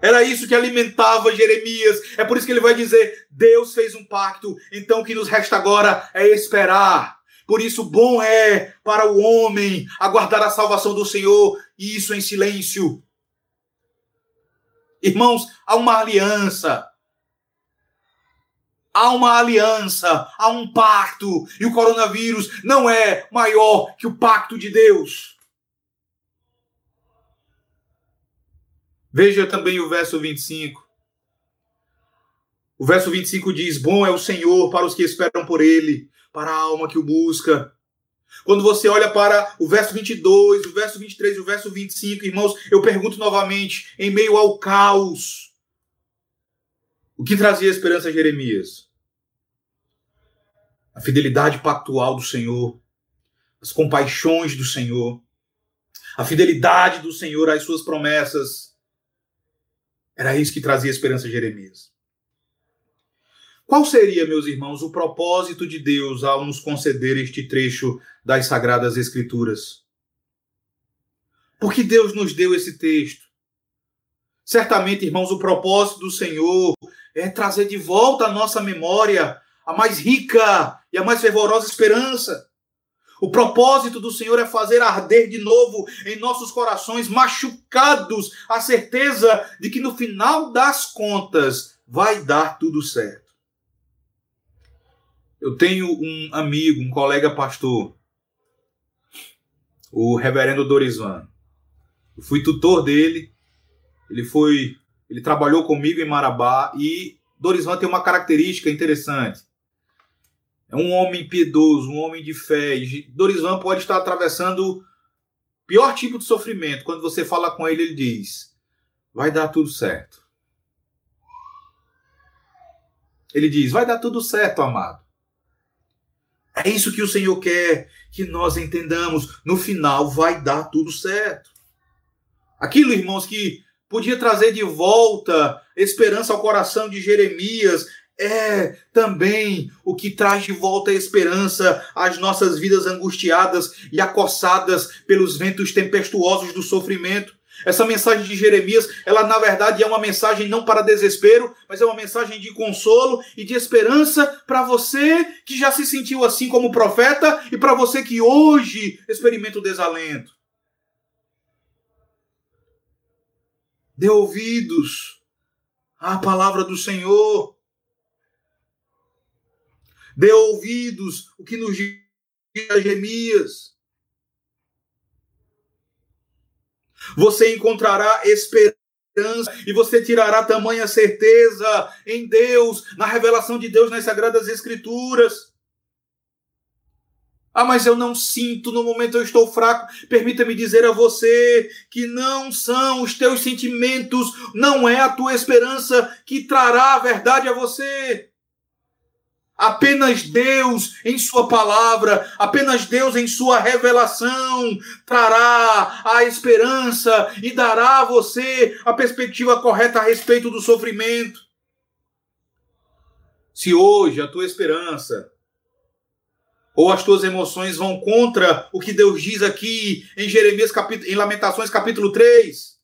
Era isso que alimentava Jeremias. É por isso que ele vai dizer: Deus fez um pacto, então o que nos resta agora é esperar. Por isso, bom é para o homem aguardar a salvação do Senhor, e isso em silêncio. Irmãos, há uma aliança. Há uma aliança, há um pacto, e o coronavírus não é maior que o pacto de Deus. Veja também o verso 25. O verso 25 diz: Bom é o Senhor para os que esperam por Ele, para a alma que o busca. Quando você olha para o verso 22, o verso 23 e o verso 25, irmãos, eu pergunto novamente, em meio ao caos, o que trazia esperança a Jeremias? A fidelidade pactual do Senhor, as compaixões do Senhor, a fidelidade do Senhor às suas promessas era isso que trazia esperança a Jeremias. Qual seria, meus irmãos, o propósito de Deus ao nos conceder este trecho das Sagradas Escrituras? Por que Deus nos deu esse texto? Certamente, irmãos, o propósito do Senhor é trazer de volta à nossa memória a mais rica e a mais fervorosa esperança. O propósito do Senhor é fazer arder de novo em nossos corações machucados a certeza de que no final das contas vai dar tudo certo. Eu tenho um amigo, um colega pastor, o reverendo Dorisvan. Eu fui tutor dele. Ele foi, ele trabalhou comigo em Marabá e Dorisvan tem uma característica interessante. É um homem piedoso, um homem de fé. Dorisvan pode estar atravessando o pior tipo de sofrimento. Quando você fala com ele, ele diz: Vai dar tudo certo. Ele diz: Vai dar tudo certo, amado. É isso que o Senhor quer que nós entendamos. No final, vai dar tudo certo. Aquilo, irmãos, que podia trazer de volta esperança ao coração de Jeremias, é também o que traz de volta a esperança às nossas vidas angustiadas e acossadas pelos ventos tempestuosos do sofrimento. Essa mensagem de Jeremias, ela na verdade é uma mensagem não para desespero, mas é uma mensagem de consolo e de esperança para você que já se sentiu assim como profeta e para você que hoje experimenta o desalento. Dê ouvidos à palavra do Senhor. Dê ouvidos o que nos diz Jeremias. Você encontrará esperança e você tirará tamanha certeza em Deus, na revelação de Deus nas Sagradas Escrituras. Ah, mas eu não sinto, no momento eu estou fraco. Permita-me dizer a você que não são os teus sentimentos, não é a tua esperança que trará a verdade a você. Apenas Deus, em Sua palavra, apenas Deus, em Sua revelação, trará a esperança e dará a você a perspectiva correta a respeito do sofrimento. Se hoje a tua esperança ou as tuas emoções vão contra o que Deus diz aqui em Jeremias em Lamentações capítulo 3,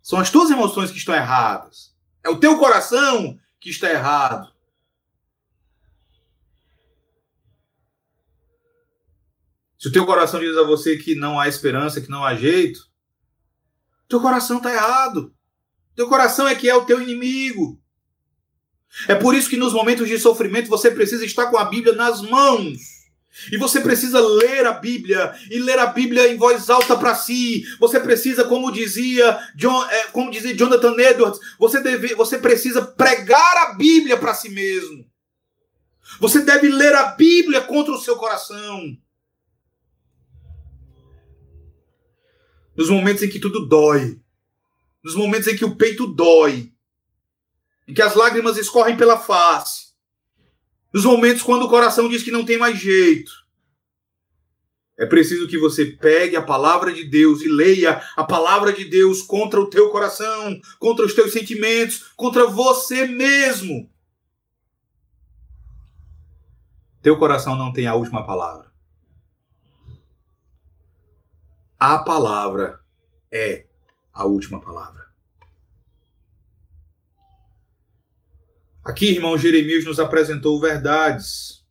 são as tuas emoções que estão erradas. É o teu coração que está errado. Se o teu coração diz a você que não há esperança, que não há jeito, teu coração está errado. Teu coração é que é o teu inimigo. É por isso que nos momentos de sofrimento você precisa estar com a Bíblia nas mãos. E você precisa ler a Bíblia e ler a Bíblia em voz alta para si. Você precisa, como dizia John, é, como dizia Jonathan Edwards, você deve, você precisa pregar a Bíblia para si mesmo. Você deve ler a Bíblia contra o seu coração. Nos momentos em que tudo dói, nos momentos em que o peito dói, em que as lágrimas escorrem pela face, nos momentos quando o coração diz que não tem mais jeito. É preciso que você pegue a palavra de Deus e leia a palavra de Deus contra o teu coração, contra os teus sentimentos, contra você mesmo. Teu coração não tem a última palavra. A palavra é a última palavra. Aqui, irmão Jeremias nos apresentou verdades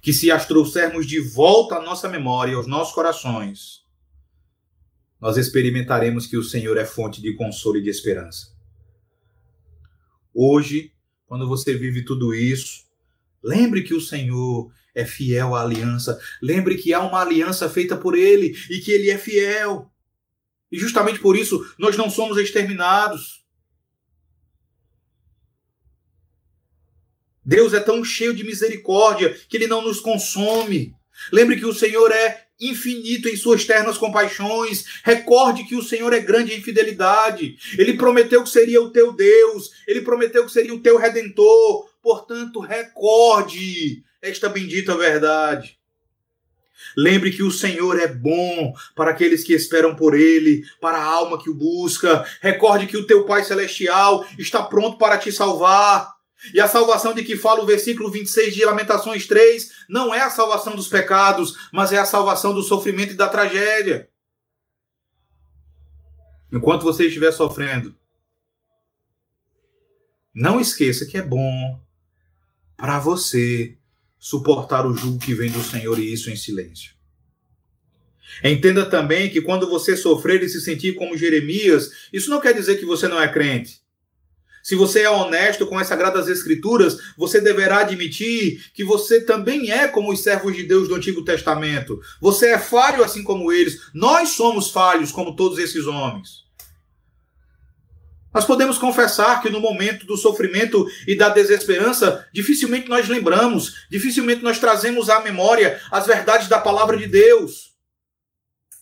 que, se as trouxermos de volta à nossa memória aos nossos corações, nós experimentaremos que o Senhor é fonte de consolo e de esperança. Hoje, quando você vive tudo isso, lembre que o Senhor é fiel à aliança. Lembre que há uma aliança feita por Ele e que Ele é fiel. E justamente por isso nós não somos exterminados. Deus é tão cheio de misericórdia que ele não nos consome. Lembre que o Senhor é infinito em suas ternas compaixões. Recorde que o Senhor é grande em fidelidade. Ele prometeu que seria o teu Deus, ele prometeu que seria o teu redentor. Portanto, recorde esta bendita verdade. Lembre que o Senhor é bom para aqueles que esperam por Ele, para a alma que o busca. Recorde que o teu Pai Celestial está pronto para te salvar. E a salvação de que fala o versículo 26 de Lamentações 3 não é a salvação dos pecados, mas é a salvação do sofrimento e da tragédia. Enquanto você estiver sofrendo, não esqueça que é bom para você suportar o jugo que vem do Senhor e isso em silêncio. Entenda também que quando você sofrer e se sentir como Jeremias, isso não quer dizer que você não é crente. Se você é honesto com as sagradas escrituras, você deverá admitir que você também é como os servos de Deus do Antigo Testamento. Você é falho assim como eles. Nós somos falhos como todos esses homens. Nós podemos confessar que no momento do sofrimento e da desesperança, dificilmente nós lembramos, dificilmente nós trazemos à memória as verdades da palavra de Deus.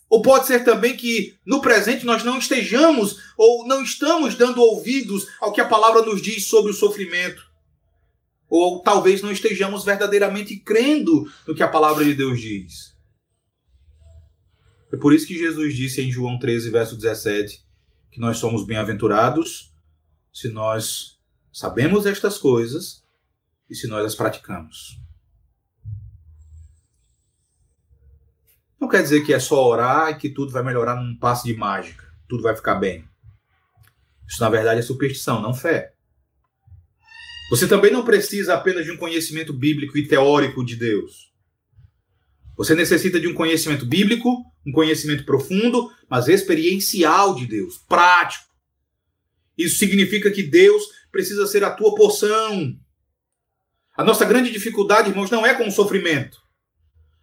Ou pode ser também que no presente nós não estejamos ou não estamos dando ouvidos ao que a palavra nos diz sobre o sofrimento. Ou talvez não estejamos verdadeiramente crendo no que a palavra de Deus diz. É por isso que Jesus disse em João 13, verso 17: que nós somos bem-aventurados se nós sabemos estas coisas e se nós as praticamos. Não quer dizer que é só orar e que tudo vai melhorar num passe de mágica, tudo vai ficar bem. Isso, na verdade, é superstição, não fé. Você também não precisa apenas de um conhecimento bíblico e teórico de Deus. Você necessita de um conhecimento bíblico, um conhecimento profundo, mas experiencial de Deus, prático. Isso significa que Deus precisa ser a tua porção. A nossa grande dificuldade, irmãos, não é com o sofrimento.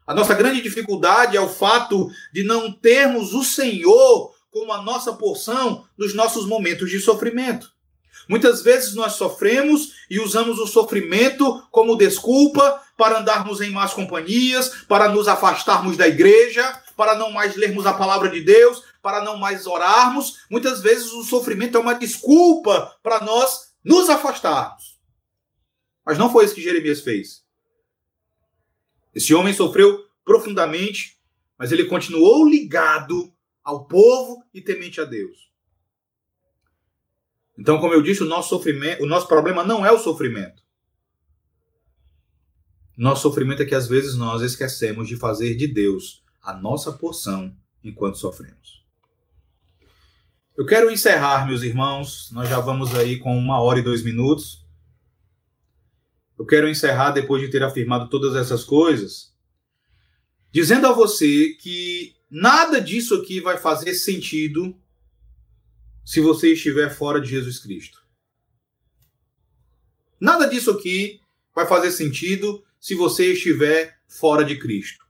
A nossa grande dificuldade é o fato de não termos o Senhor como a nossa porção nos nossos momentos de sofrimento. Muitas vezes nós sofremos e usamos o sofrimento como desculpa para andarmos em más companhias, para nos afastarmos da igreja, para não mais lermos a palavra de Deus, para não mais orarmos. Muitas vezes o sofrimento é uma desculpa para nós nos afastarmos. Mas não foi isso que Jeremias fez. Esse homem sofreu profundamente, mas ele continuou ligado ao povo e temente a Deus. Então, como eu disse, o nosso sofrimento, o nosso problema não é o sofrimento. Nosso sofrimento é que às vezes nós esquecemos de fazer de Deus a nossa porção enquanto sofremos. Eu quero encerrar, meus irmãos. Nós já vamos aí com uma hora e dois minutos. Eu quero encerrar depois de ter afirmado todas essas coisas, dizendo a você que nada disso aqui vai fazer sentido se você estiver fora de Jesus Cristo. Nada disso aqui vai fazer sentido se você estiver fora de Cristo.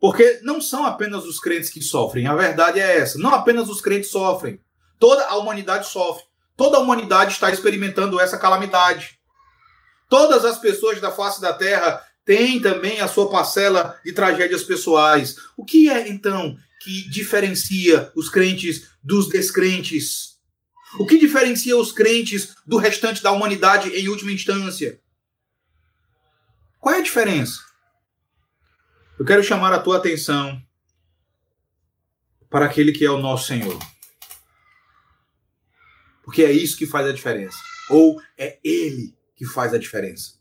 Porque não são apenas os crentes que sofrem, a verdade é essa. Não apenas os crentes sofrem, toda a humanidade sofre. Toda a humanidade está experimentando essa calamidade. Todas as pessoas da face da terra têm também a sua parcela de tragédias pessoais. O que é então que diferencia os crentes dos descrentes? O que diferencia os crentes do restante da humanidade em última instância? Qual é a diferença? Eu quero chamar a tua atenção para aquele que é o nosso Senhor. Porque é isso que faz a diferença. Ou é Ele que faz a diferença.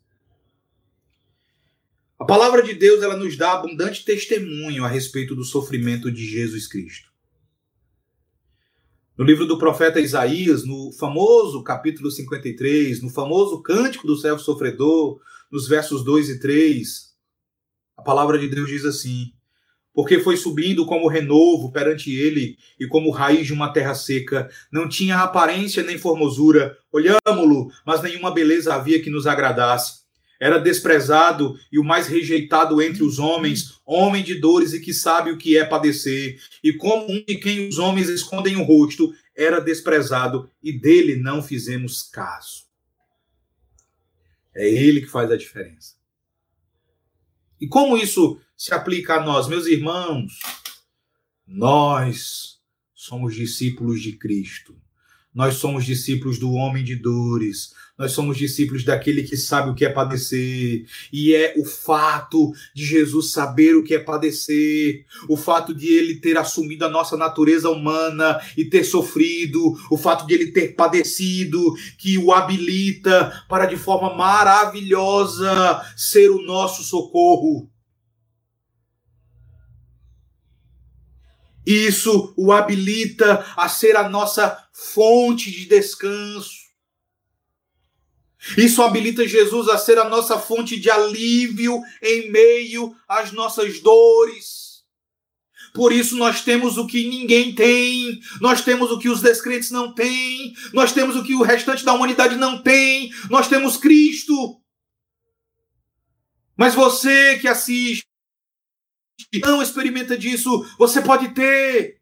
A palavra de Deus ela nos dá abundante testemunho a respeito do sofrimento de Jesus Cristo. No livro do profeta Isaías, no famoso capítulo 53, no famoso cântico do servo sofredor, nos versos 2 e 3, a palavra de Deus diz assim: Porque foi subindo como renovo perante ele e como raiz de uma terra seca, não tinha aparência nem formosura, olhámo-lo, mas nenhuma beleza havia que nos agradasse era desprezado e o mais rejeitado entre os homens, homem de dores e que sabe o que é padecer. E como um de quem os homens escondem o rosto, era desprezado e dele não fizemos caso. É ele que faz a diferença. E como isso se aplica a nós, meus irmãos? Nós somos discípulos de Cristo. Nós somos discípulos do homem de dores. Nós somos discípulos daquele que sabe o que é padecer. E é o fato de Jesus saber o que é padecer, o fato de ele ter assumido a nossa natureza humana e ter sofrido, o fato de ele ter padecido, que o habilita para de forma maravilhosa ser o nosso socorro. Isso o habilita a ser a nossa fonte de descanso. Isso habilita Jesus a ser a nossa fonte de alívio em meio às nossas dores. Por isso nós temos o que ninguém tem, nós temos o que os descrentes não têm, nós temos o que o restante da humanidade não tem, nós temos Cristo. Mas você que assiste, não experimenta disso, você pode ter.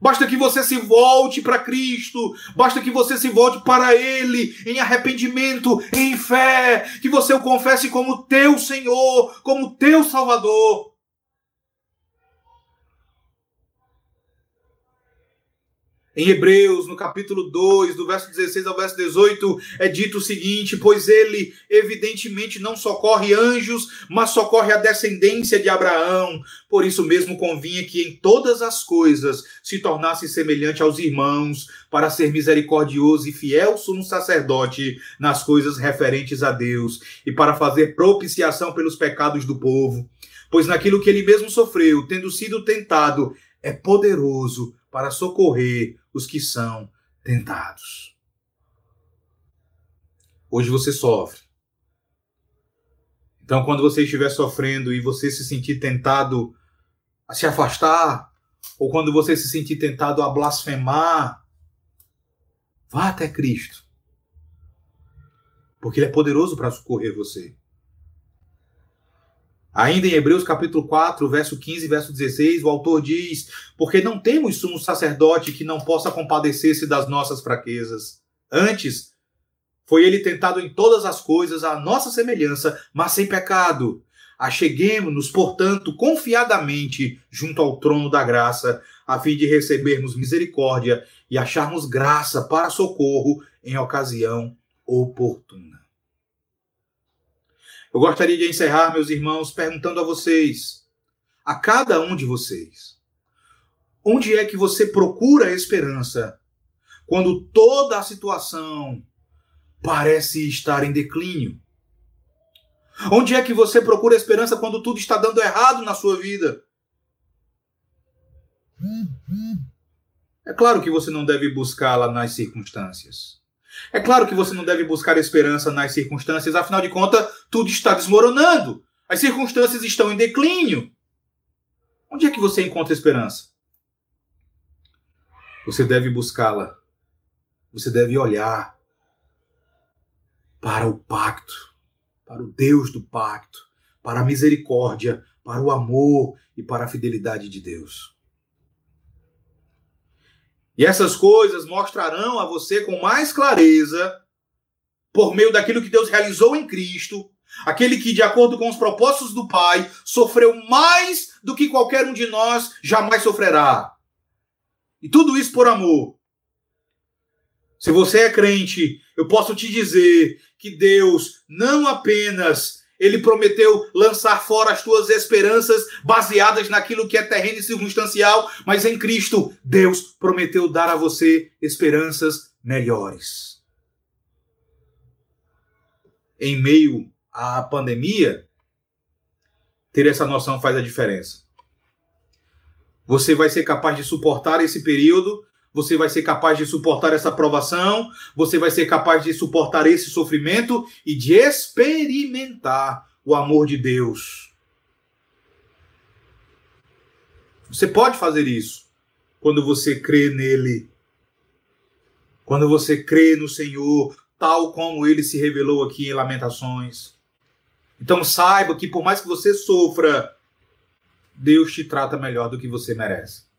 Basta que você se volte para Cristo, basta que você se volte para Ele em arrependimento, em fé, que você o confesse como teu Senhor, como teu Salvador. Em Hebreus, no capítulo 2, do verso 16 ao verso 18, é dito o seguinte: Pois ele, evidentemente, não socorre anjos, mas socorre a descendência de Abraão. Por isso mesmo convinha que em todas as coisas se tornasse semelhante aos irmãos, para ser misericordioso e fiel sumo sacerdote nas coisas referentes a Deus, e para fazer propiciação pelos pecados do povo. Pois naquilo que ele mesmo sofreu, tendo sido tentado, é poderoso para socorrer os que são tentados. Hoje você sofre. Então, quando você estiver sofrendo e você se sentir tentado a se afastar, ou quando você se sentir tentado a blasfemar, vá até Cristo. Porque Ele é poderoso para socorrer você. Ainda em Hebreus capítulo 4, verso 15 verso 16, o autor diz: Porque não temos sumo sacerdote que não possa compadecer-se das nossas fraquezas. Antes, foi ele tentado em todas as coisas à nossa semelhança, mas sem pecado. Acheguemos-nos, portanto, confiadamente junto ao trono da graça, a fim de recebermos misericórdia e acharmos graça para socorro em ocasião oportuna. Eu gostaria de encerrar, meus irmãos, perguntando a vocês, a cada um de vocês, onde é que você procura esperança quando toda a situação parece estar em declínio? Onde é que você procura esperança quando tudo está dando errado na sua vida? É claro que você não deve buscá-la nas circunstâncias. É claro que você não deve buscar esperança nas circunstâncias, afinal de contas, tudo está desmoronando. As circunstâncias estão em declínio. Onde é que você encontra esperança? Você deve buscá-la. Você deve olhar para o pacto, para o Deus do pacto, para a misericórdia, para o amor e para a fidelidade de Deus. E essas coisas mostrarão a você com mais clareza, por meio daquilo que Deus realizou em Cristo, Aquele que, de acordo com os propósitos do Pai, sofreu mais do que qualquer um de nós jamais sofrerá. E tudo isso por amor. Se você é crente, eu posso te dizer que Deus não apenas ele prometeu lançar fora as tuas esperanças baseadas naquilo que é terreno e circunstancial, mas em Cristo, Deus prometeu dar a você esperanças melhores. Em meio à pandemia, ter essa noção faz a diferença. Você vai ser capaz de suportar esse período você vai ser capaz de suportar essa provação, você vai ser capaz de suportar esse sofrimento e de experimentar o amor de Deus. Você pode fazer isso quando você crê nele. Quando você crê no Senhor, tal como ele se revelou aqui em Lamentações. Então saiba que por mais que você sofra, Deus te trata melhor do que você merece.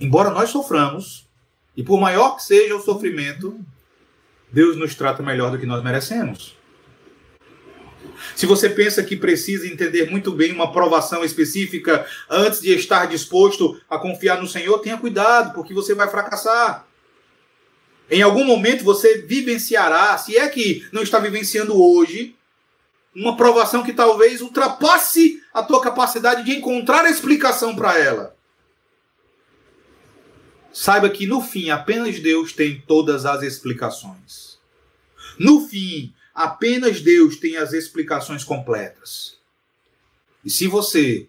Embora nós soframos, e por maior que seja o sofrimento, Deus nos trata melhor do que nós merecemos. Se você pensa que precisa entender muito bem uma provação específica antes de estar disposto a confiar no Senhor, tenha cuidado, porque você vai fracassar. Em algum momento você vivenciará, se é que não está vivenciando hoje, uma provação que talvez ultrapasse a tua capacidade de encontrar explicação para ela. Saiba que no fim apenas Deus tem todas as explicações. No fim, apenas Deus tem as explicações completas. E se você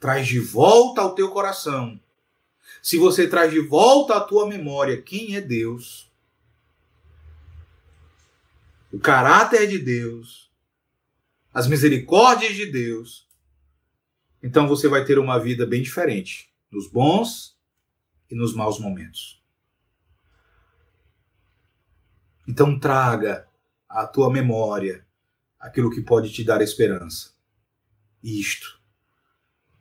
traz de volta ao teu coração, se você traz de volta à tua memória quem é Deus, o caráter de Deus, as misericórdias de Deus, então você vai ter uma vida bem diferente, nos bons e nos maus momentos. Então traga à tua memória aquilo que pode te dar esperança. Isto.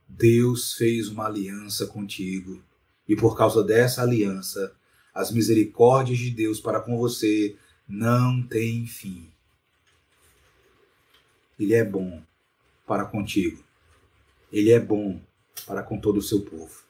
Deus fez uma aliança contigo e por causa dessa aliança, as misericórdias de Deus para com você não têm fim. Ele é bom para contigo. Ele é bom para com todo o seu povo.